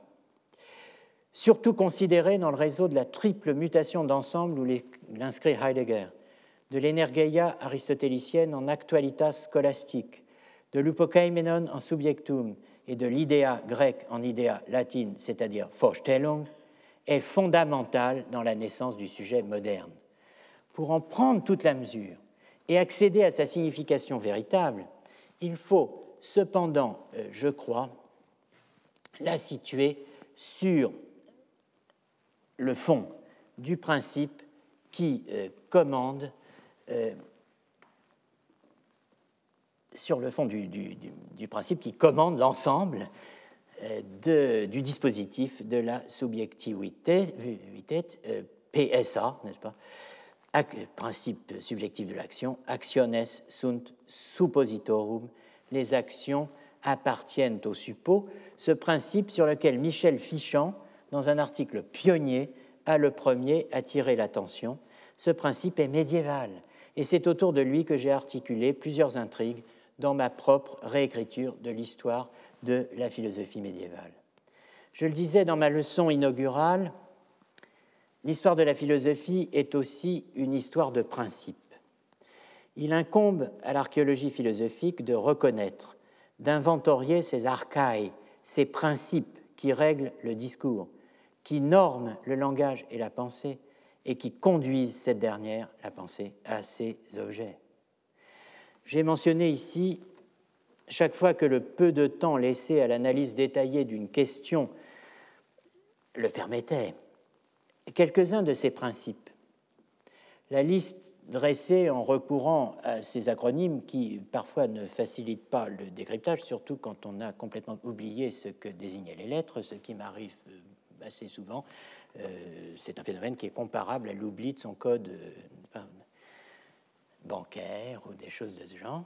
B: surtout considérée dans le réseau de la triple mutation d'ensemble où l'inscrit Heidegger, de l'energeia aristotélicienne en actualitas scolastique, de l'upokaimenon en subjectum et de l'idea grec en idea latine, c'est-à-dire Vorstellung, est fondamentale dans la naissance du sujet moderne. Pour en prendre toute la mesure et accéder à sa signification véritable, il faut cependant, euh, je crois, la situer sur le fond du principe qui euh, commande, euh, sur le fond du, principe qui commande l'ensemble du dispositif de la subjectivité, PSA, n'est-ce pas? Principe subjectif de l'action, actiones sunt suppositorum. Les actions appartiennent au suppôt, ce principe sur lequel Michel Fichant, dans un article pionnier, a le premier attiré l'attention. Ce principe est médiéval et c'est autour de lui que j'ai articulé plusieurs intrigues dans ma propre réécriture de l'histoire de la philosophie médiévale. Je le disais dans ma leçon inaugurale, l'histoire de la philosophie est aussi une histoire de principes il incombe à l'archéologie philosophique de reconnaître, d'inventorier ces archaïs, ces principes qui règlent le discours, qui norment le langage et la pensée, et qui conduisent cette dernière, la pensée, à ces objets. J'ai mentionné ici, chaque fois que le peu de temps laissé à l'analyse détaillée d'une question le permettait, quelques-uns de ces principes. La liste dressé en recourant à ces acronymes qui parfois ne facilitent pas le décryptage, surtout quand on a complètement oublié ce que désignaient les lettres, ce qui m'arrive euh, assez souvent. Euh, c'est un phénomène qui est comparable à l'oubli de son code euh, bancaire ou des choses de ce genre.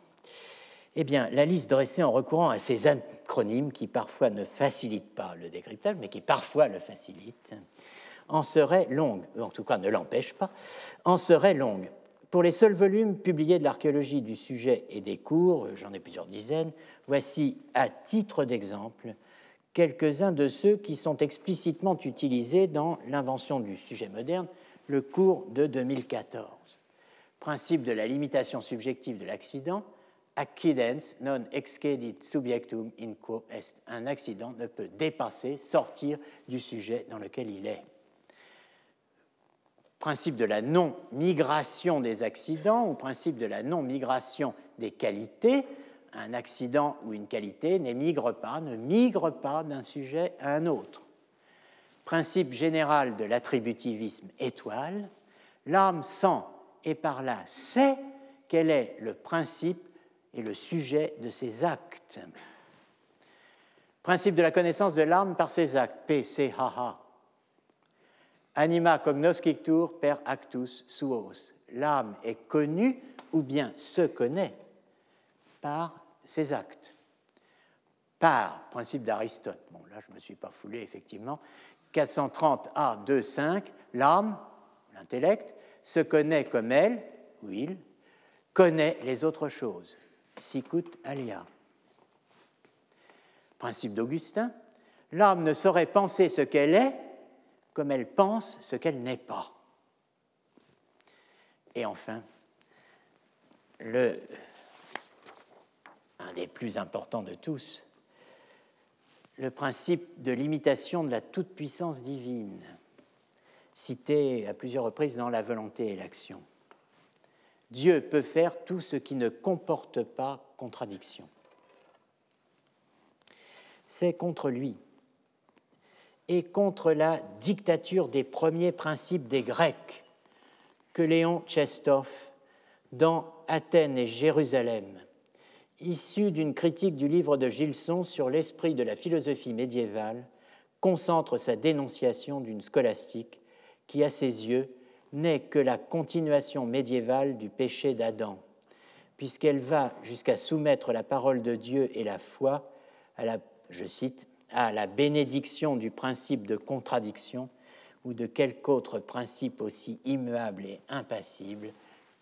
B: Eh bien, la liste dressée en recourant à ces acronymes qui parfois ne facilitent pas le décryptage, mais qui parfois le facilitent, en serait longue, en tout cas ne l'empêche pas, en serait longue. Pour les seuls volumes publiés de l'archéologie du sujet et des cours, j'en ai plusieurs dizaines, voici à titre d'exemple quelques-uns de ceux qui sont explicitement utilisés dans l'invention du sujet moderne, le cours de 2014. Principe de la limitation subjective de l'accident, accidens non excedit subjectum in quo est. Un accident ne peut dépasser, sortir du sujet dans lequel il est principe de la non-migration des accidents ou principe de la non-migration des qualités, un accident ou une qualité n'émigre pas, ne migre pas d'un sujet à un autre. Principe général de l'attributivisme étoile, l'âme sent et par là sait quel est le principe et le sujet de ses actes. Principe de la connaissance de l'âme par ses actes, P, C, H, H. Anima cognoscitur per actus suos. L'âme est connue ou bien se connaît par ses actes. Par, principe d'Aristote. Bon, là, je ne me suis pas foulé, effectivement. 430 A, 2, 5, l'âme, l'intellect, se connaît comme elle, ou il, connaît les autres choses. Sicut alia. Principe d'Augustin, l'âme ne saurait penser ce qu'elle est comme elle pense ce qu'elle n'est pas. Et enfin, le, un des plus importants de tous, le principe de l'imitation de la toute-puissance divine, cité à plusieurs reprises dans la volonté et l'action. Dieu peut faire tout ce qui ne comporte pas contradiction. C'est contre lui et contre la dictature des premiers principes des Grecs que Léon Tchestov, dans Athènes et Jérusalem, issu d'une critique du livre de Gilson sur l'esprit de la philosophie médiévale, concentre sa dénonciation d'une scolastique qui, à ses yeux, n'est que la continuation médiévale du péché d'Adam, puisqu'elle va jusqu'à soumettre la parole de Dieu et la foi à la, bénédiction du principe de contradiction ou de quelque autre principe aussi immuable et impassible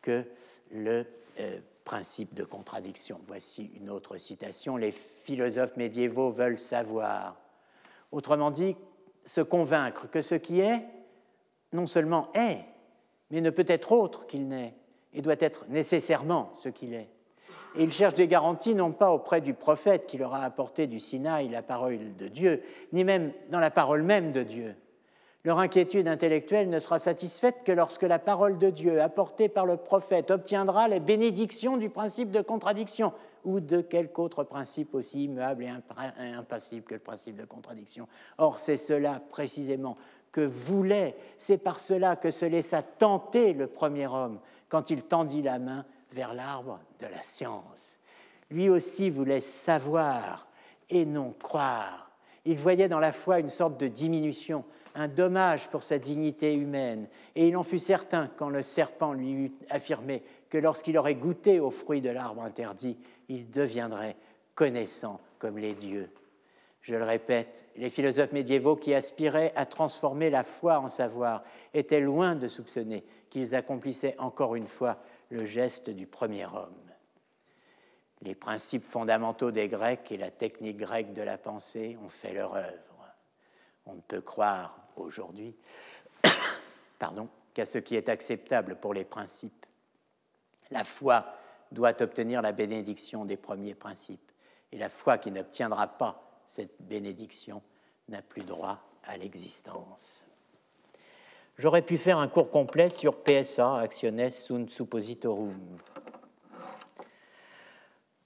B: que le euh, principe de contradiction. Voici une autre citation. Les philosophes médiévaux veulent savoir. Autrement dit, se convaincre que ce qui est, non seulement est, mais ne peut être autre qu'il n'est, et doit être nécessairement ce qu'il est. Et ils cherchent des garanties non pas auprès du prophète qui leur a apporté du Sinaï la parole de Dieu, ni même dans la parole même de Dieu. Leur inquiétude intellectuelle ne sera satisfaite que lorsque la parole de Dieu apportée par le prophète obtiendra les bénédictions du principe de contradiction ou de quelque autre principe aussi immuable et impassible que le principe de contradiction. Or, c'est cela précisément que voulait, c'est par cela que se laissa tenter le premier homme quand il tendit la main vers l'arbre de la science. Lui aussi voulait savoir et non croire. Il voyait dans la foi une sorte de diminution, un dommage pour sa dignité humaine, et il en fut certain quand le serpent lui eut affirmé que lorsqu'il aurait goûté au fruit de l'arbre interdit, il deviendrait connaissant comme les dieux. Je le répète, les philosophes médiévaux qui aspiraient à transformer la foi en savoir étaient loin de soupçonner qu'ils accomplissaient encore une fois le geste du premier homme. Les principes fondamentaux des Grecs et la technique grecque de la pensée ont fait leur œuvre. On ne peut croire aujourd'hui pardon, qu'à ce qui est acceptable pour les principes. La foi doit obtenir la bénédiction des premiers principes, et la foi qui n'obtiendra pas cette bénédiction n'a plus droit à l'existence. J'aurais pu faire un cours complet sur PSA, Actiones sunt suppositorum.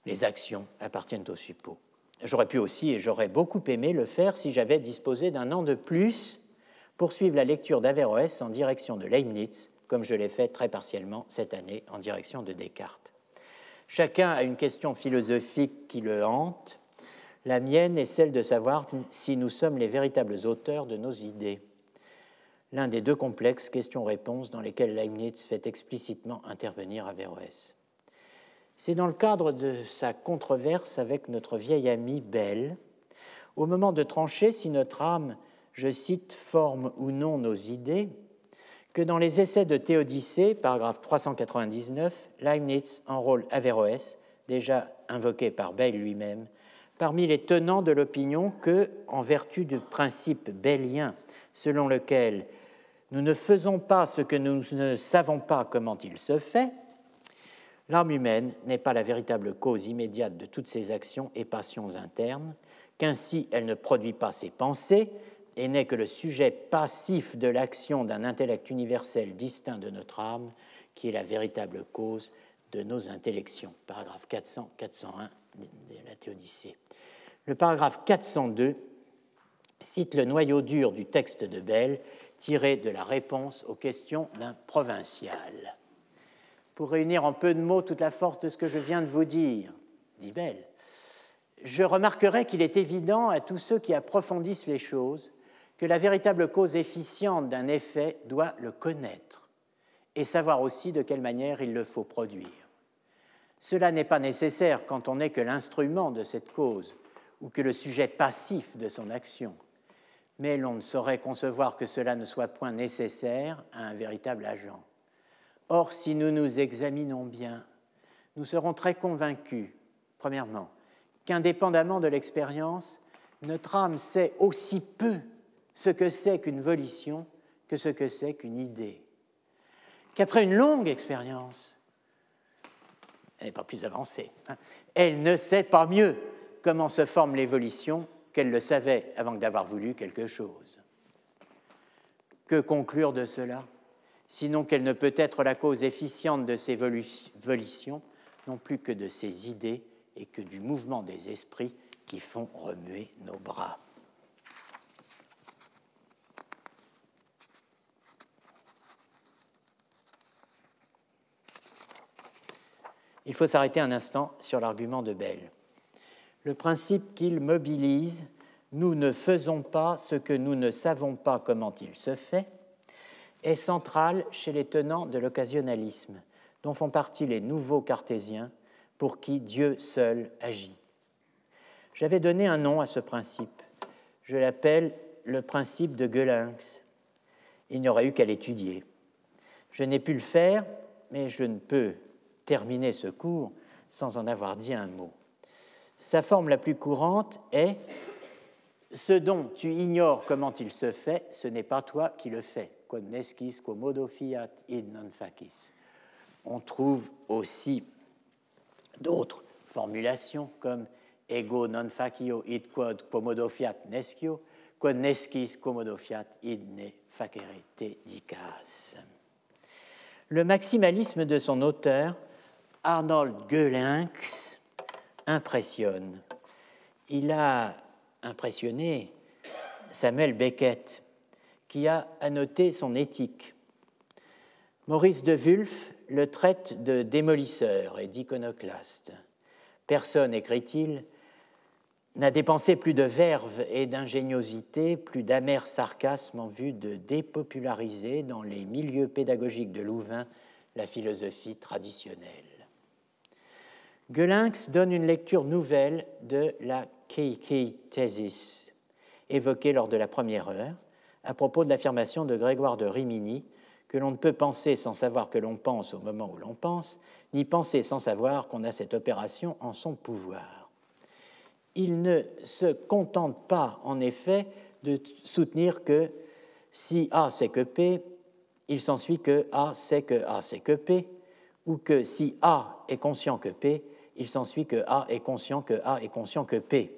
B: Les actions appartiennent au suppos. J'aurais pu aussi, et j'aurais beaucoup aimé le faire si j'avais disposé d'un an de plus pour suivre la lecture d'Averroès en direction de Leibniz, comme je l'ai fait très partiellement cette année en direction de Descartes. Chacun a une question philosophique qui le hante. La mienne est celle de savoir si nous sommes les véritables auteurs de nos idées l'un des deux complexes questions-réponses dans lesquels Leibniz fait explicitement intervenir Averroès. C'est dans le cadre de sa controverse avec notre vieil ami Bell, au moment de trancher si notre âme, je cite, forme ou non nos idées, que dans les essais de Théodicée, paragraphe 399, Leibniz enrôle Averroès, déjà invoqué par Bell lui-même, parmi les tenants de l'opinion que, en vertu du principe bellien selon lequel nous ne faisons pas ce que nous ne savons pas comment il se fait, l'âme humaine n'est pas la véritable cause immédiate de toutes ses actions et passions internes, qu'ainsi elle ne produit pas ses pensées et n'est que le sujet passif de l'action d'un intellect universel distinct de notre âme, qui est la véritable cause de nos intellections. Paragraphe 400-401 de la Théodicée. Le paragraphe 402 cite le noyau dur du texte de Bell tiré de la réponse aux questions d'un provincial. Pour réunir en peu de mots toute la force de ce que je viens de vous dire, dit Bell, je remarquerai qu'il est évident à tous ceux qui approfondissent les choses que la véritable cause efficiente d'un effet doit le connaître et savoir aussi de quelle manière il le faut produire. Cela n'est pas nécessaire quand on n'est que l'instrument de cette cause ou que le sujet passif de son action, mais l'on ne saurait concevoir que cela ne soit point nécessaire à un véritable agent. Or, si nous nous examinons bien, nous serons très convaincus, premièrement, qu'indépendamment de l'expérience, notre âme sait aussi peu ce que c'est qu'une volition que ce que c'est qu'une idée. Qu'après une longue expérience, elle n'est pas plus avancée, hein, elle ne sait pas mieux comment se forment les volitions qu'elle le savait avant d'avoir voulu quelque chose. Que conclure de cela? Sinon qu'elle ne peut être la cause efficiente de ces volitions, non plus que de ces idées et que du mouvement des esprits qui font remuer nos bras. Il faut s'arrêter un instant sur l'argument de Bell. Le principe qu'il mobilise, nous ne faisons pas ce que nous ne savons pas comment il se fait, est central chez les tenants de l'occasionnalisme, dont font partie les nouveaux cartésiens pour qui Dieu seul agit. J'avais donné un nom à ce principe. Je l'appelle le principe de Gölinx. Il n'y aurait eu qu'à l'étudier. Je n'ai pu le faire, mais je ne peux terminer ce cours sans en avoir dit un mot. Sa forme la plus courante est ce dont tu ignores comment il se fait, ce n'est pas toi qui le fais. Quod nescis quomodo fiat id non facis. On trouve aussi d'autres formulations comme ego non facio id quod quomodo fiat nescio, quod nescis quomodo fiat id ne facere te dicas. Le maximalisme de son auteur, Arnold Göhlinx, impressionne. Il a impressionné Samuel Beckett, qui a annoté son éthique. Maurice de Wulf le traite de démolisseur et d'iconoclaste. Personne, écrit-il, n'a dépensé plus de verve et d'ingéniosité, plus d'amer sarcasme en vue de dépopulariser dans les milieux pédagogiques de Louvain la philosophie traditionnelle. Gölinx donne une lecture nouvelle de la Keiki Thesis, évoquée lors de la première heure, à propos de l'affirmation de Grégoire de Rimini que l'on ne peut penser sans savoir que l'on pense au moment où l'on pense, ni penser sans savoir qu'on a cette opération en son pouvoir. Il ne se contente pas, en effet, de soutenir que si A c'est que P, il s'ensuit que A c'est que A c'est que P, ou que si A est conscient que P, il s'ensuit que A est conscient que A est conscient que P.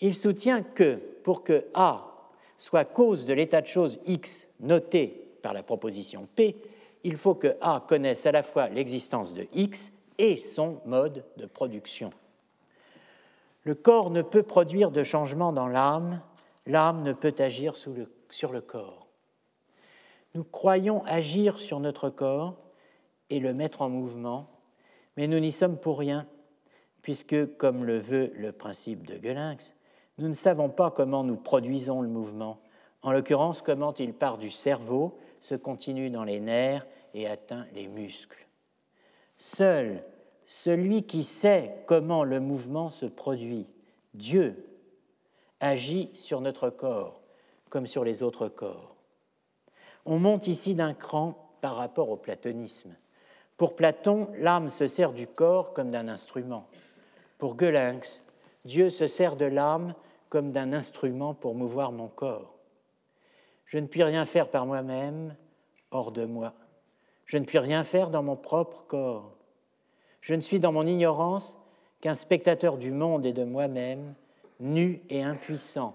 B: Il soutient que pour que A soit cause de l'état de choses X noté par la proposition P, il faut que A connaisse à la fois l'existence de X et son mode de production. Le corps ne peut produire de changement dans l'âme, l'âme ne peut agir sur le corps. Nous croyons agir sur notre corps et le mettre en mouvement, mais nous n'y sommes pour rien, puisque, comme le veut le principe de Gölinx, nous ne savons pas comment nous produisons le mouvement, en l'occurrence comment il part du cerveau se continue dans les nerfs et atteint les muscles. Seul celui qui sait comment le mouvement se produit, Dieu, agit sur notre corps comme sur les autres corps. On monte ici d'un cran par rapport au platonisme. Pour Platon, l'âme se sert du corps comme d'un instrument. Pour Gölinx, Dieu se sert de l'âme comme d'un instrument pour mouvoir mon corps. Je ne puis rien faire par moi-même, hors de moi. Je ne puis rien faire dans mon propre corps. Je ne suis dans mon ignorance qu'un spectateur du monde et de moi-même, nu et impuissant.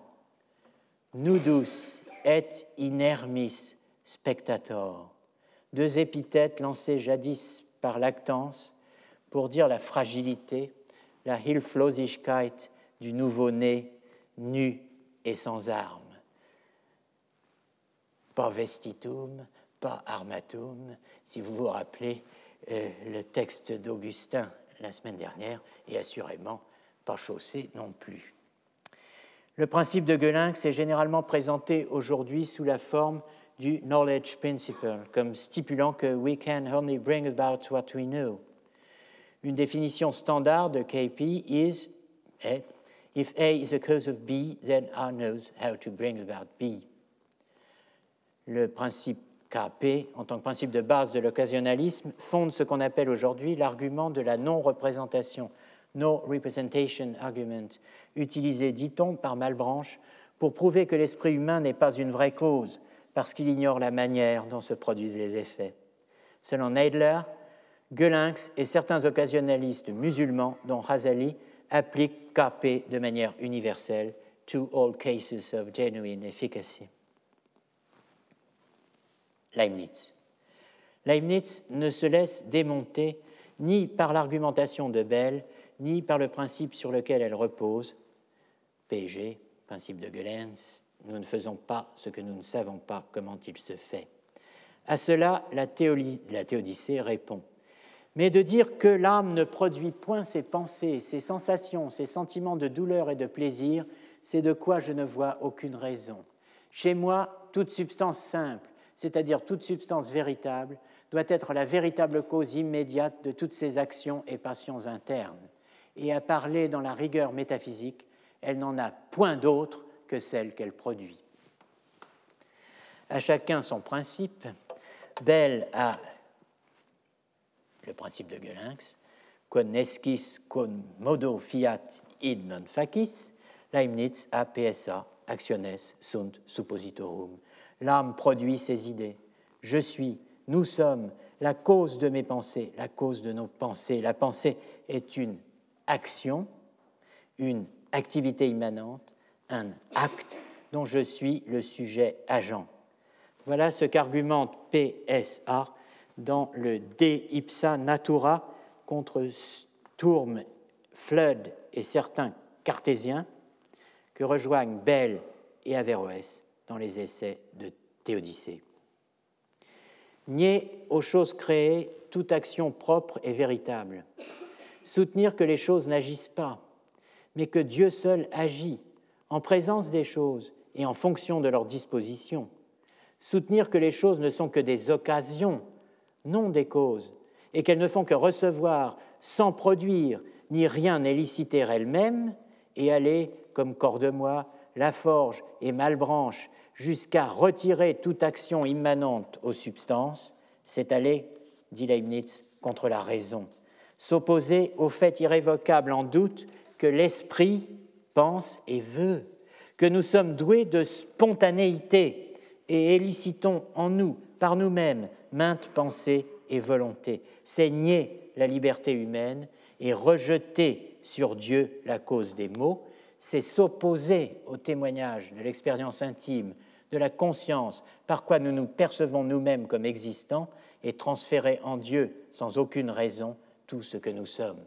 B: Nudus et inermis spectator, deux épithètes lancées jadis par Lactance pour dire la fragilité, la Hilflosigkeit du nouveau-né, nu et sans armes. Pas vestitum, pas armatum, si vous vous rappelez euh, le texte d'Augustin la semaine dernière, et assurément pas chaussé non plus. Le principe de Gelinx est généralement présenté aujourd'hui sous la forme du knowledge principle, comme stipulant que we can only bring about what we know. Une définition standard de KP is if A is a cause of B, then A knows how to bring about B. Le principe KP, en tant que principe de base de l'occasionnalisme, fonde ce qu'on appelle aujourd'hui l'argument de la non-représentation, no representation argument, utilisé, dit-on, par Malbranche pour prouver que l'esprit humain n'est pas une vraie cause, parce qu'il ignore la manière dont se produisent les effets. Selon Neidler, Gelinx et certains occasionnalistes musulmans, dont Razali, appliquent KP de manière universelle to all cases of genuine efficacy. Leibniz. Leibniz ne se laisse démonter ni par l'argumentation de Bell, ni par le principe sur lequel elle repose, PG, principe de Goelens, nous ne faisons pas ce que nous ne savons pas comment il se fait. À cela, la, la théodicée répond. Mais de dire que l'âme ne produit point ses pensées, ses sensations, ses sentiments de douleur et de plaisir, c'est de quoi je ne vois aucune raison. Chez moi, toute substance simple, c'est-à-dire toute substance véritable, doit être la véritable cause immédiate de toutes ses actions et passions internes. Et à parler dans la rigueur métaphysique, elle n'en a point d'autre que celle qu'elle produit. À chacun son principe. Belle a le principe de Gelinx, quon esquis quon modo fiat id non facis, Leibniz a PSA, actiones sunt suppositorum l'âme produit ses idées. Je suis, nous sommes la cause de mes pensées, la cause de nos pensées. La pensée est une action, une activité immanente, un acte dont je suis le sujet agent. Voilà ce qu'argumente PSA dans le De ipsa natura contre Sturm, Flood et certains cartésiens que rejoignent Bell et Averroès dans les essais de Théodicée. Nier aux choses créées toute action propre et véritable. Soutenir que les choses n'agissent pas, mais que Dieu seul agit en présence des choses et en fonction de leur disposition. Soutenir que les choses ne sont que des occasions, non des causes, et qu'elles ne font que recevoir sans produire, ni rien éliciter elles-mêmes, et aller, comme Cordemois, Laforge et Malbranche jusqu'à retirer toute action immanente aux substances, c'est aller, dit Leibniz, contre la raison, s'opposer au fait irrévocable en doute que l'esprit pense et veut, que nous sommes doués de spontanéité et élicitons en nous, par nous-mêmes, maintes pensées et volontés. C'est nier la liberté humaine et rejeter sur Dieu la cause des maux, c'est s'opposer au témoignage de l'expérience intime de la conscience par quoi nous nous percevons nous-mêmes comme existants et transférer en Dieu sans aucune raison tout ce que nous sommes.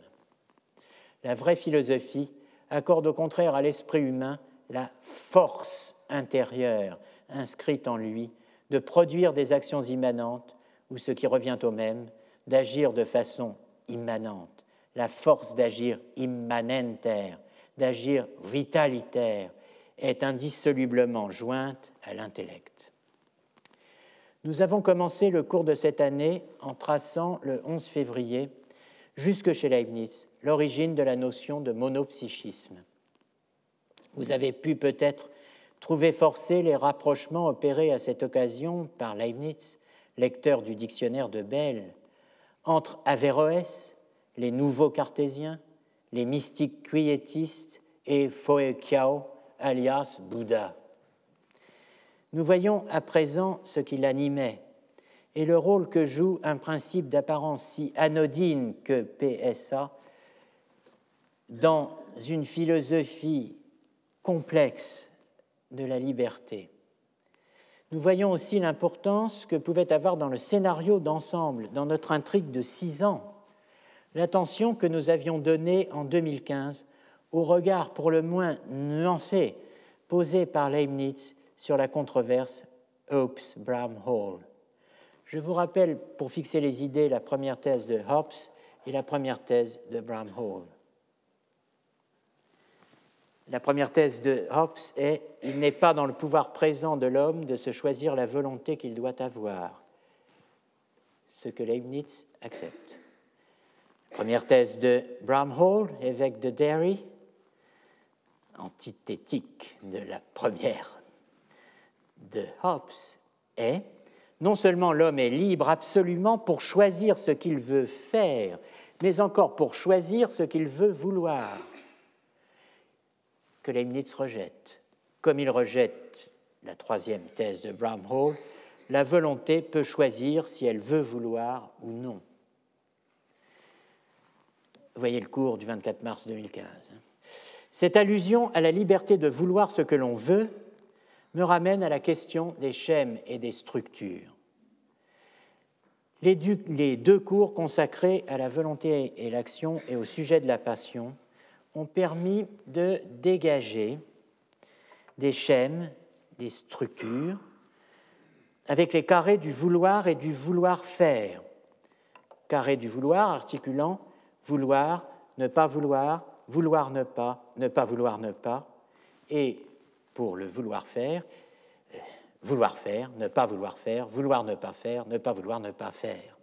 B: La vraie philosophie accorde au contraire à l'esprit humain la force intérieure inscrite en lui de produire des actions immanentes ou ce qui revient au même, d'agir de façon immanente, la force d'agir immanentaire, d'agir vitalitaire, est indissolublement jointe à l'intellect. Nous avons commencé le cours de cette année en traçant le 11 février, jusque chez Leibniz, l'origine de la notion de monopsychisme. Vous avez pu peut-être trouver forcés les rapprochements opérés à cette occasion par Leibniz, lecteur du dictionnaire de Bell, entre Averroès, les nouveaux cartésiens, les mystiques quiétistes et Foekiao, alias Bouddha. Nous voyons à présent ce qui l'animait et le rôle que joue un principe d'apparence si anodine que PSA dans une philosophie complexe de la liberté. nous voyons aussi l'importance que pouvait avoir dans le scénario d'ensemble, dans notre intrigue de six ans, l'attention que nous avions donnée en 2015 au regard pour le moins nuancé posé par Leibniz sur la controverse Hobbes-Bram-Hall. Je vous rappelle, pour fixer les idées, la première thèse de Hobbes et la première thèse de Bram-Hall. La première thèse de Hobbes est Il n'est pas dans le pouvoir présent de l'homme de se choisir la volonté qu'il doit avoir, ce que Leibniz accepte. Première thèse de Bramhall, évêque de Derry, antithétique de la première de Hobbes, est non seulement l'homme est libre absolument pour choisir ce qu'il veut faire, mais encore pour choisir ce qu'il veut vouloir, que Leibniz rejette. Comme il rejette la troisième thèse de Bramhall, la volonté peut choisir si elle veut vouloir ou non. Voyez le cours du 24 mars 2015. Cette allusion à la liberté de vouloir ce que l'on veut me ramène à la question des schèmes et des structures. Les, deux cours consacrés à la volonté et l'action et au sujet de la passion ont permis de dégager des schèmes, des structures, avec les carrés du vouloir et du vouloir faire. Carré du vouloir articulant vouloir, ne pas vouloir, vouloir ne pas, ne pas vouloir ne pas, et pour le vouloir faire, vouloir faire, ne pas vouloir faire, vouloir ne pas faire, ne pas vouloir ne pas faire.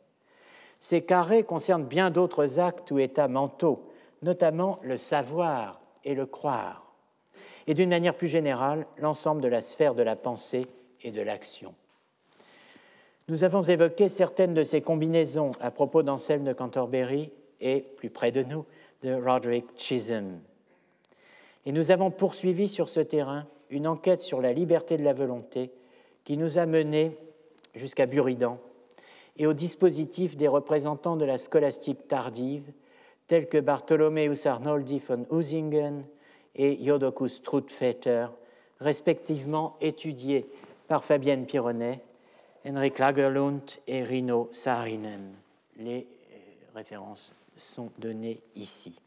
B: Ces carrés concernent bien d'autres actes ou états mentaux, notamment le savoir et le croire, et d'une manière plus générale, l'ensemble de la sphère de la pensée et de l'action. Nous avons évoqué certaines de ces combinaisons à propos d'Anselme de Canterbury et, plus près de nous, de Roderick Chisholm. Et nous avons poursuivi sur ce terrain une enquête sur la liberté de la volonté qui nous a menés jusqu'à Buridan et au dispositif des représentants de la scolastique tardive, tels que Bartholomeus Arnoldi von Usingen et Jodokus Trutvetter, respectivement étudiés par Fabienne Pironnet, Henrik Lagerlund et Rino Saarinen. Les euh, références sont données ici.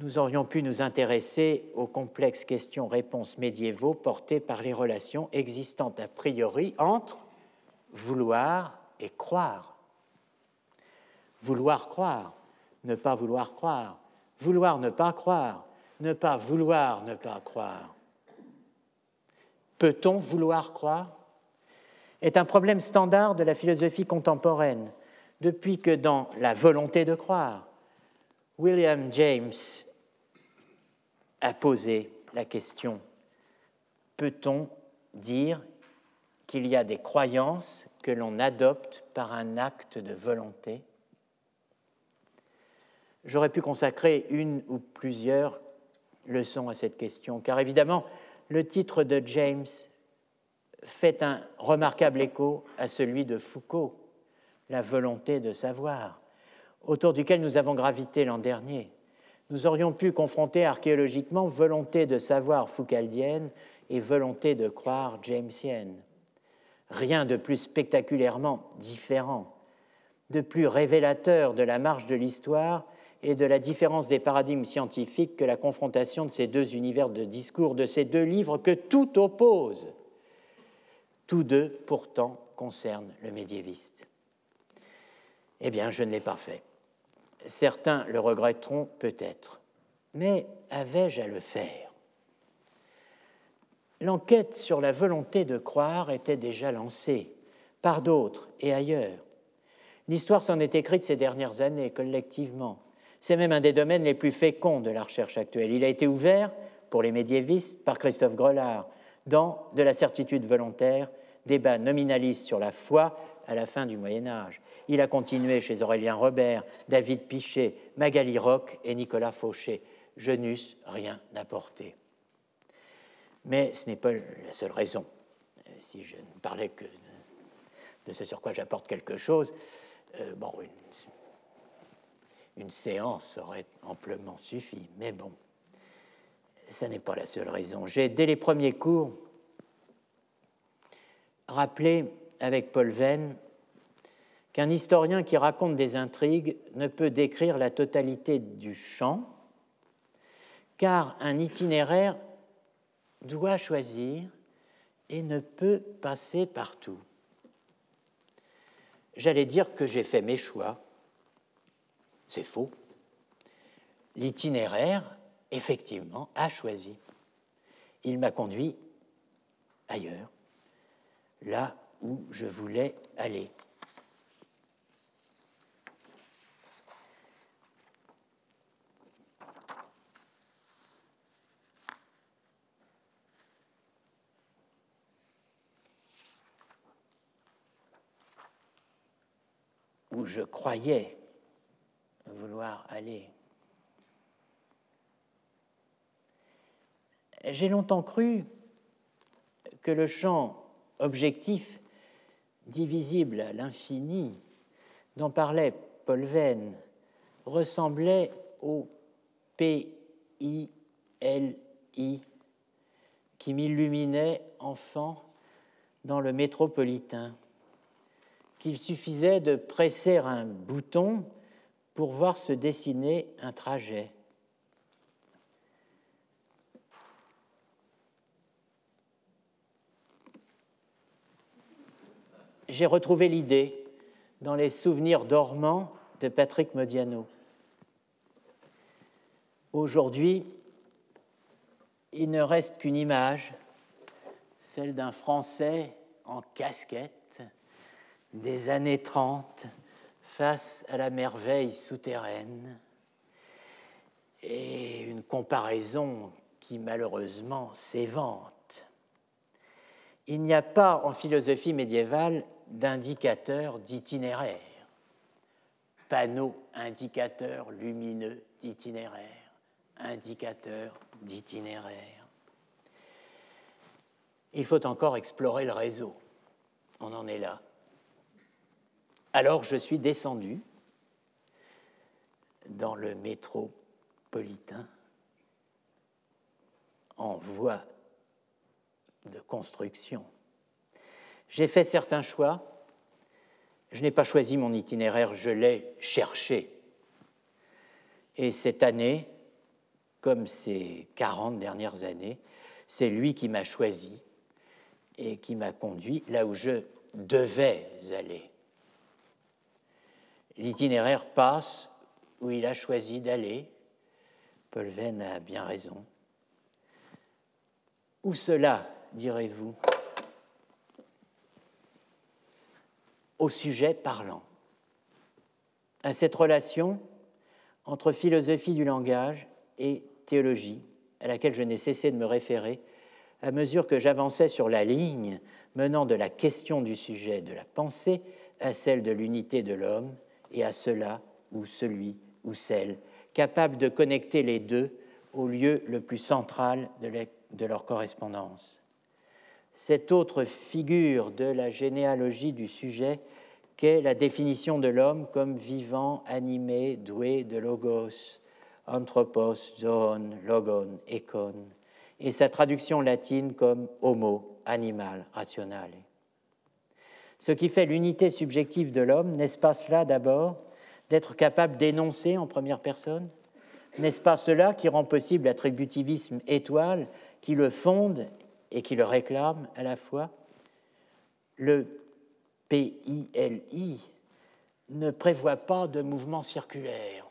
B: Nous aurions pu nous intéresser aux complexes questions-réponses médiévaux portées par les relations existantes a priori entre vouloir et croire. Vouloir croire, ne pas vouloir croire, vouloir ne pas croire, ne pas vouloir ne pas croire. Peut-on vouloir croire? Est un problème standard de la philosophie contemporaine depuis que dans La volonté de croire, William James a posé la question, peut-on dire qu'il y a des croyances que l'on adopte par un acte de volonté? J'aurais pu consacrer une ou plusieurs leçons à cette question, car évidemment, le titre de James fait un remarquable écho à celui de Foucault la volonté de savoir, autour duquel nous avons gravité l'an dernier. Nous aurions pu confronter archéologiquement volonté de savoir foucaldienne et volonté de croire jamesienne. Rien de plus spectaculairement différent, de plus révélateur de la marche de l'histoire et de la différence des paradigmes scientifiques que la confrontation de ces deux univers de discours, de ces deux livres que tout oppose. Tous deux, pourtant, concernent le médiéviste. Eh bien, je ne l'ai pas fait. Certains le regretteront peut-être, mais avais-je à le faire? L'enquête sur la volonté de croire était déjà lancée par d'autres et ailleurs. L'histoire s'en est écrite ces dernières années collectivement. C'est même un des domaines les plus féconds de la recherche actuelle. Il a été ouvert pour les médiévistes par Christophe Grelard dans De la certitude volontaire, débat nominaliste sur la foi à la fin du Moyen Âge. Il a continué chez Aurélien Robert, David Pichet, Magali Roch et Nicolas Fauché. Je n'eusse rien apporté. Mais ce n'est pas la seule raison. Si je ne parlais que de ce sur quoi j'apporte quelque chose, euh, bon, une, une séance aurait amplement suffi. Mais bon, ce n'est pas la seule raison. J'ai, dès les premiers cours, rappeler avec Paul Venn qu'un historien qui raconte des intrigues ne peut décrire la totalité du champ, car un itinéraire doit choisir et ne peut passer partout. J'allais dire que j'ai fait mes choix. C'est faux. L'itinéraire, effectivement, a choisi. Il m'a conduit ailleurs, là où je voulais aller. où je croyais vouloir aller. J'ai longtemps cru que le champ objectif, divisible à l'infini, dont parlait Paul Venn, ressemblait au P-I-L-I qui m'illuminait enfant dans le métropolitain qu'il suffisait de presser un bouton pour voir se dessiner un trajet. J'ai retrouvé l'idée dans les souvenirs dormants de Patrick Modiano. Aujourd'hui, il ne reste qu'une image, celle d'un Français en casquette des années 30 face à la merveille souterraine et une comparaison qui malheureusement s'évente. Il n'y a pas en philosophie médiévale d'indicateur d'itinéraire, panneau indicateur lumineux d'itinéraire, indicateur d'itinéraire. Il faut encore explorer le réseau. On en est là. Alors je suis descendu dans le métropolitain en voie de construction. J'ai fait certains choix. Je n'ai pas choisi mon itinéraire, je l'ai cherché. Et cette année, comme ces 40 dernières années, c'est lui qui m'a choisi et qui m'a conduit là où je devais aller. L'itinéraire passe où il a choisi d'aller. Paul Venn a bien raison. Où cela, direz-vous? Au sujet parlant. À cette relation entre philosophie du langage et théologie, à laquelle je n'ai cessé de me référer à mesure que j'avançais sur la ligne menant de la question du sujet de la pensée à celle de l'unité de l'homme et à cela ou celui ou celle, capable de connecter les deux au lieu le plus central de, leur correspondance. Cette autre figure de la généalogie du sujet qu'est la définition de l'homme comme vivant, animé, doué de logos, anthropos, zoon, logon, econ, et sa traduction latine comme homo, animal, rationnel. Ce qui fait l'unité subjective de l'homme, n'est-ce pas cela d'abord d'être capable d'énoncer en première personne? N'est-ce pas cela qui rend possible l'attributivisme étoile, qui le fonde et qui le réclame à la fois? Le PILI ne prévoit pas de mouvement circulaire.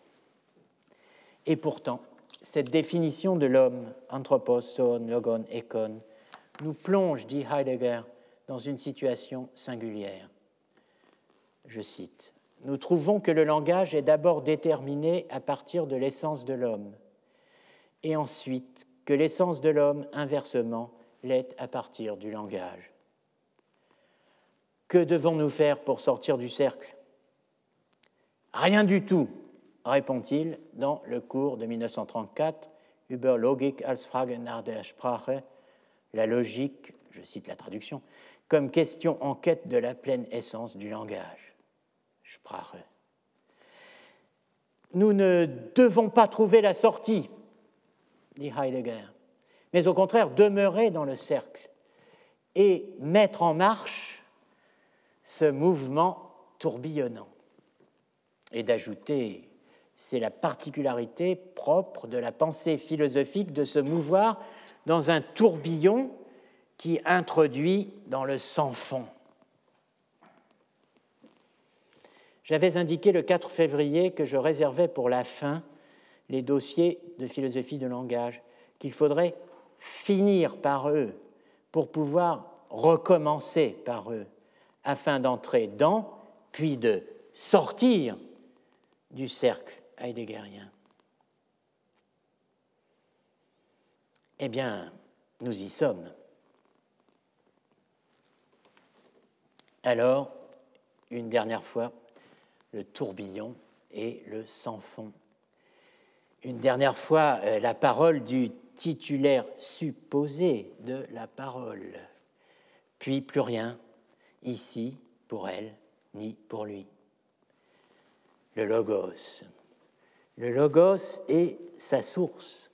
B: Et pourtant, cette définition de l'homme, anthropos, zoon, logon, econ, nous plonge, dit Heidegger, dans une situation singulière. Je cite, Nous trouvons que le langage est d'abord déterminé à partir de l'essence de l'homme, et ensuite que l'essence de l'homme, inversement, l'est à partir du langage. Que devons-nous faire pour sortir du cercle? Rien du tout, répond-il dans le cours de 1934, Über Logik als Frage nach der Sprache, la logique, je cite la traduction, comme question en quête de la pleine essence du langage. Sprache. Nous ne devons pas trouver la sortie, dit Heidegger, mais au contraire demeurer dans le cercle et mettre en marche ce mouvement tourbillonnant. Et d'ajouter, c'est la particularité propre de la pensée philosophique de se mouvoir dans un tourbillon qui introduit dans le sans-fond. J'avais indiqué le 4 février que je réservais pour la fin les dossiers de philosophie de langage, qu'il faudrait finir par eux pour pouvoir recommencer par eux, afin d'entrer dans, puis de sortir du cercle heideggerien. Eh bien, nous y sommes. Alors, une dernière fois, le tourbillon et le sans-fond. Une dernière fois, euh, la parole du titulaire supposé de la parole, puis plus rien, ici, pour elle, ni pour lui. Le logos. Le logos est sa source,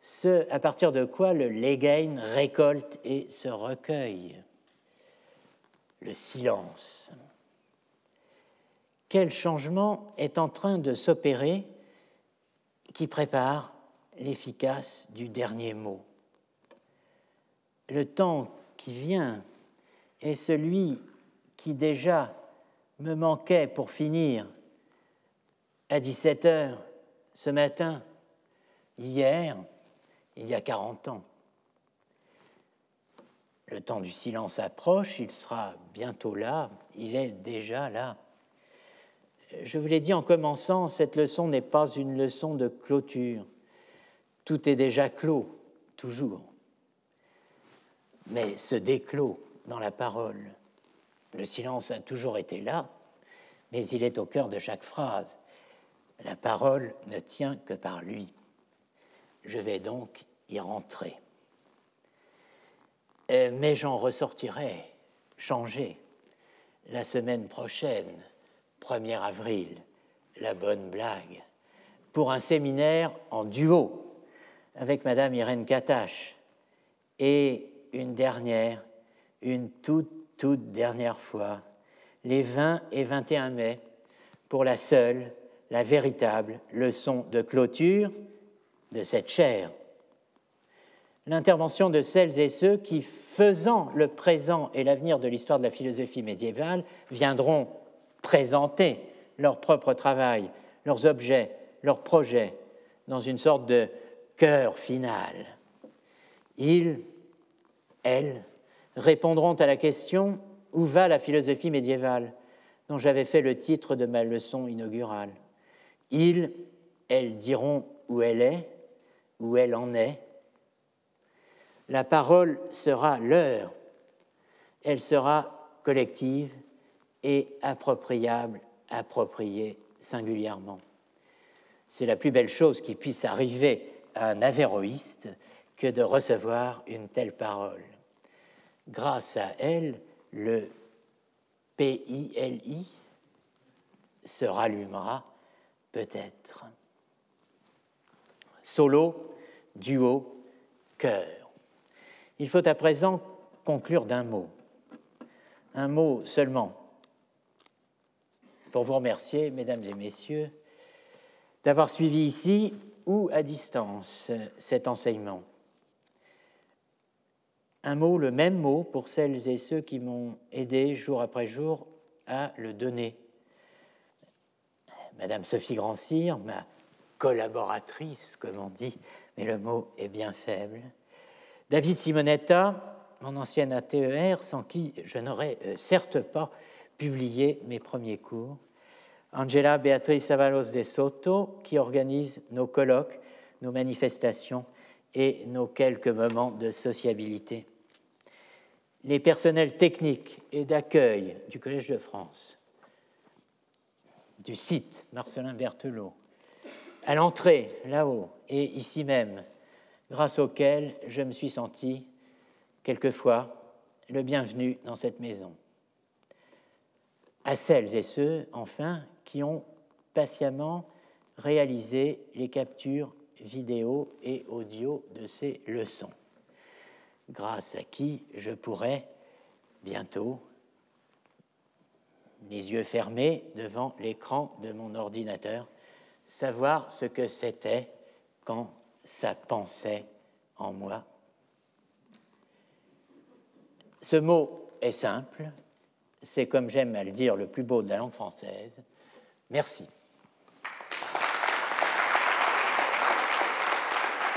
B: ce à partir de quoi le legain récolte et se recueille. Le silence quel changement est en train de s'opérer qui prépare l'efficace du dernier mot? Le temps qui vient est celui qui déjà me manquait pour finir à 17 heures ce matin, hier, il y a 40 ans. Le temps du silence approche, il sera bientôt là, il est déjà là je vous l'ai dit en commençant, cette leçon n'est pas une leçon de clôture. Tout est déjà clos, toujours. Mais se déclos dans la parole. Le silence a toujours été là, mais il est au cœur de chaque phrase. La parole ne tient que par lui. Je vais donc y rentrer. Euh, mais j'en ressortirai changé la semaine prochaine 1er avril, la bonne blague, pour un séminaire en duo avec Madame Irène Katache. Et une dernière, une toute, toute dernière fois, les 20 et 21 mai, pour la seule, la véritable leçon de clôture de cette chaire. L'intervention de celles et ceux qui, faisant le présent et l'avenir de l'histoire de la philosophie médiévale, viendront présenter leur propre travail, leurs objets, leurs projets dans une sorte de cœur final. Ils, elles, répondront à la question Où va la philosophie médiévale dont j'avais fait le titre de ma leçon inaugurale. Ils, elles diront où elle est, où elle en est. La parole sera leur, elle sera collective et appropriable, approprié singulièrement. C'est la plus belle chose qui puisse arriver à un avéroïste que de recevoir une telle parole. Grâce à elle, le PILI se rallumera peut-être. Solo, duo, cœur. Il faut à présent conclure d'un mot. Un mot seulement pour vous remercier, mesdames et messieurs, d'avoir suivi ici ou à distance cet enseignement. Un mot, le même mot pour celles et ceux qui m'ont aidé jour après jour à le donner. Madame Sophie Grandcir, ma collaboratrice, comme on dit, mais le mot est bien faible. David Simonetta, mon ancienne ATER, sans qui je n'aurais euh, certes pas publié mes premiers cours. Angela Beatriz Avalos de Soto, qui organise nos colloques, nos manifestations et nos quelques moments de sociabilité. Les personnels techniques et d'accueil du Collège de France, du site Marcelin Berthelot, à l'entrée, là-haut, et ici même, grâce auxquels je me suis senti quelquefois le bienvenu dans cette maison à celles et ceux, enfin, qui ont patiemment réalisé les captures vidéo et audio de ces leçons. grâce à qui je pourrais bientôt, les yeux fermés devant l'écran de mon ordinateur, savoir ce que c'était quand ça pensait en moi. Ce mot est simple, c'est comme j'aime à le dire le plus beau de la langue française. Merci.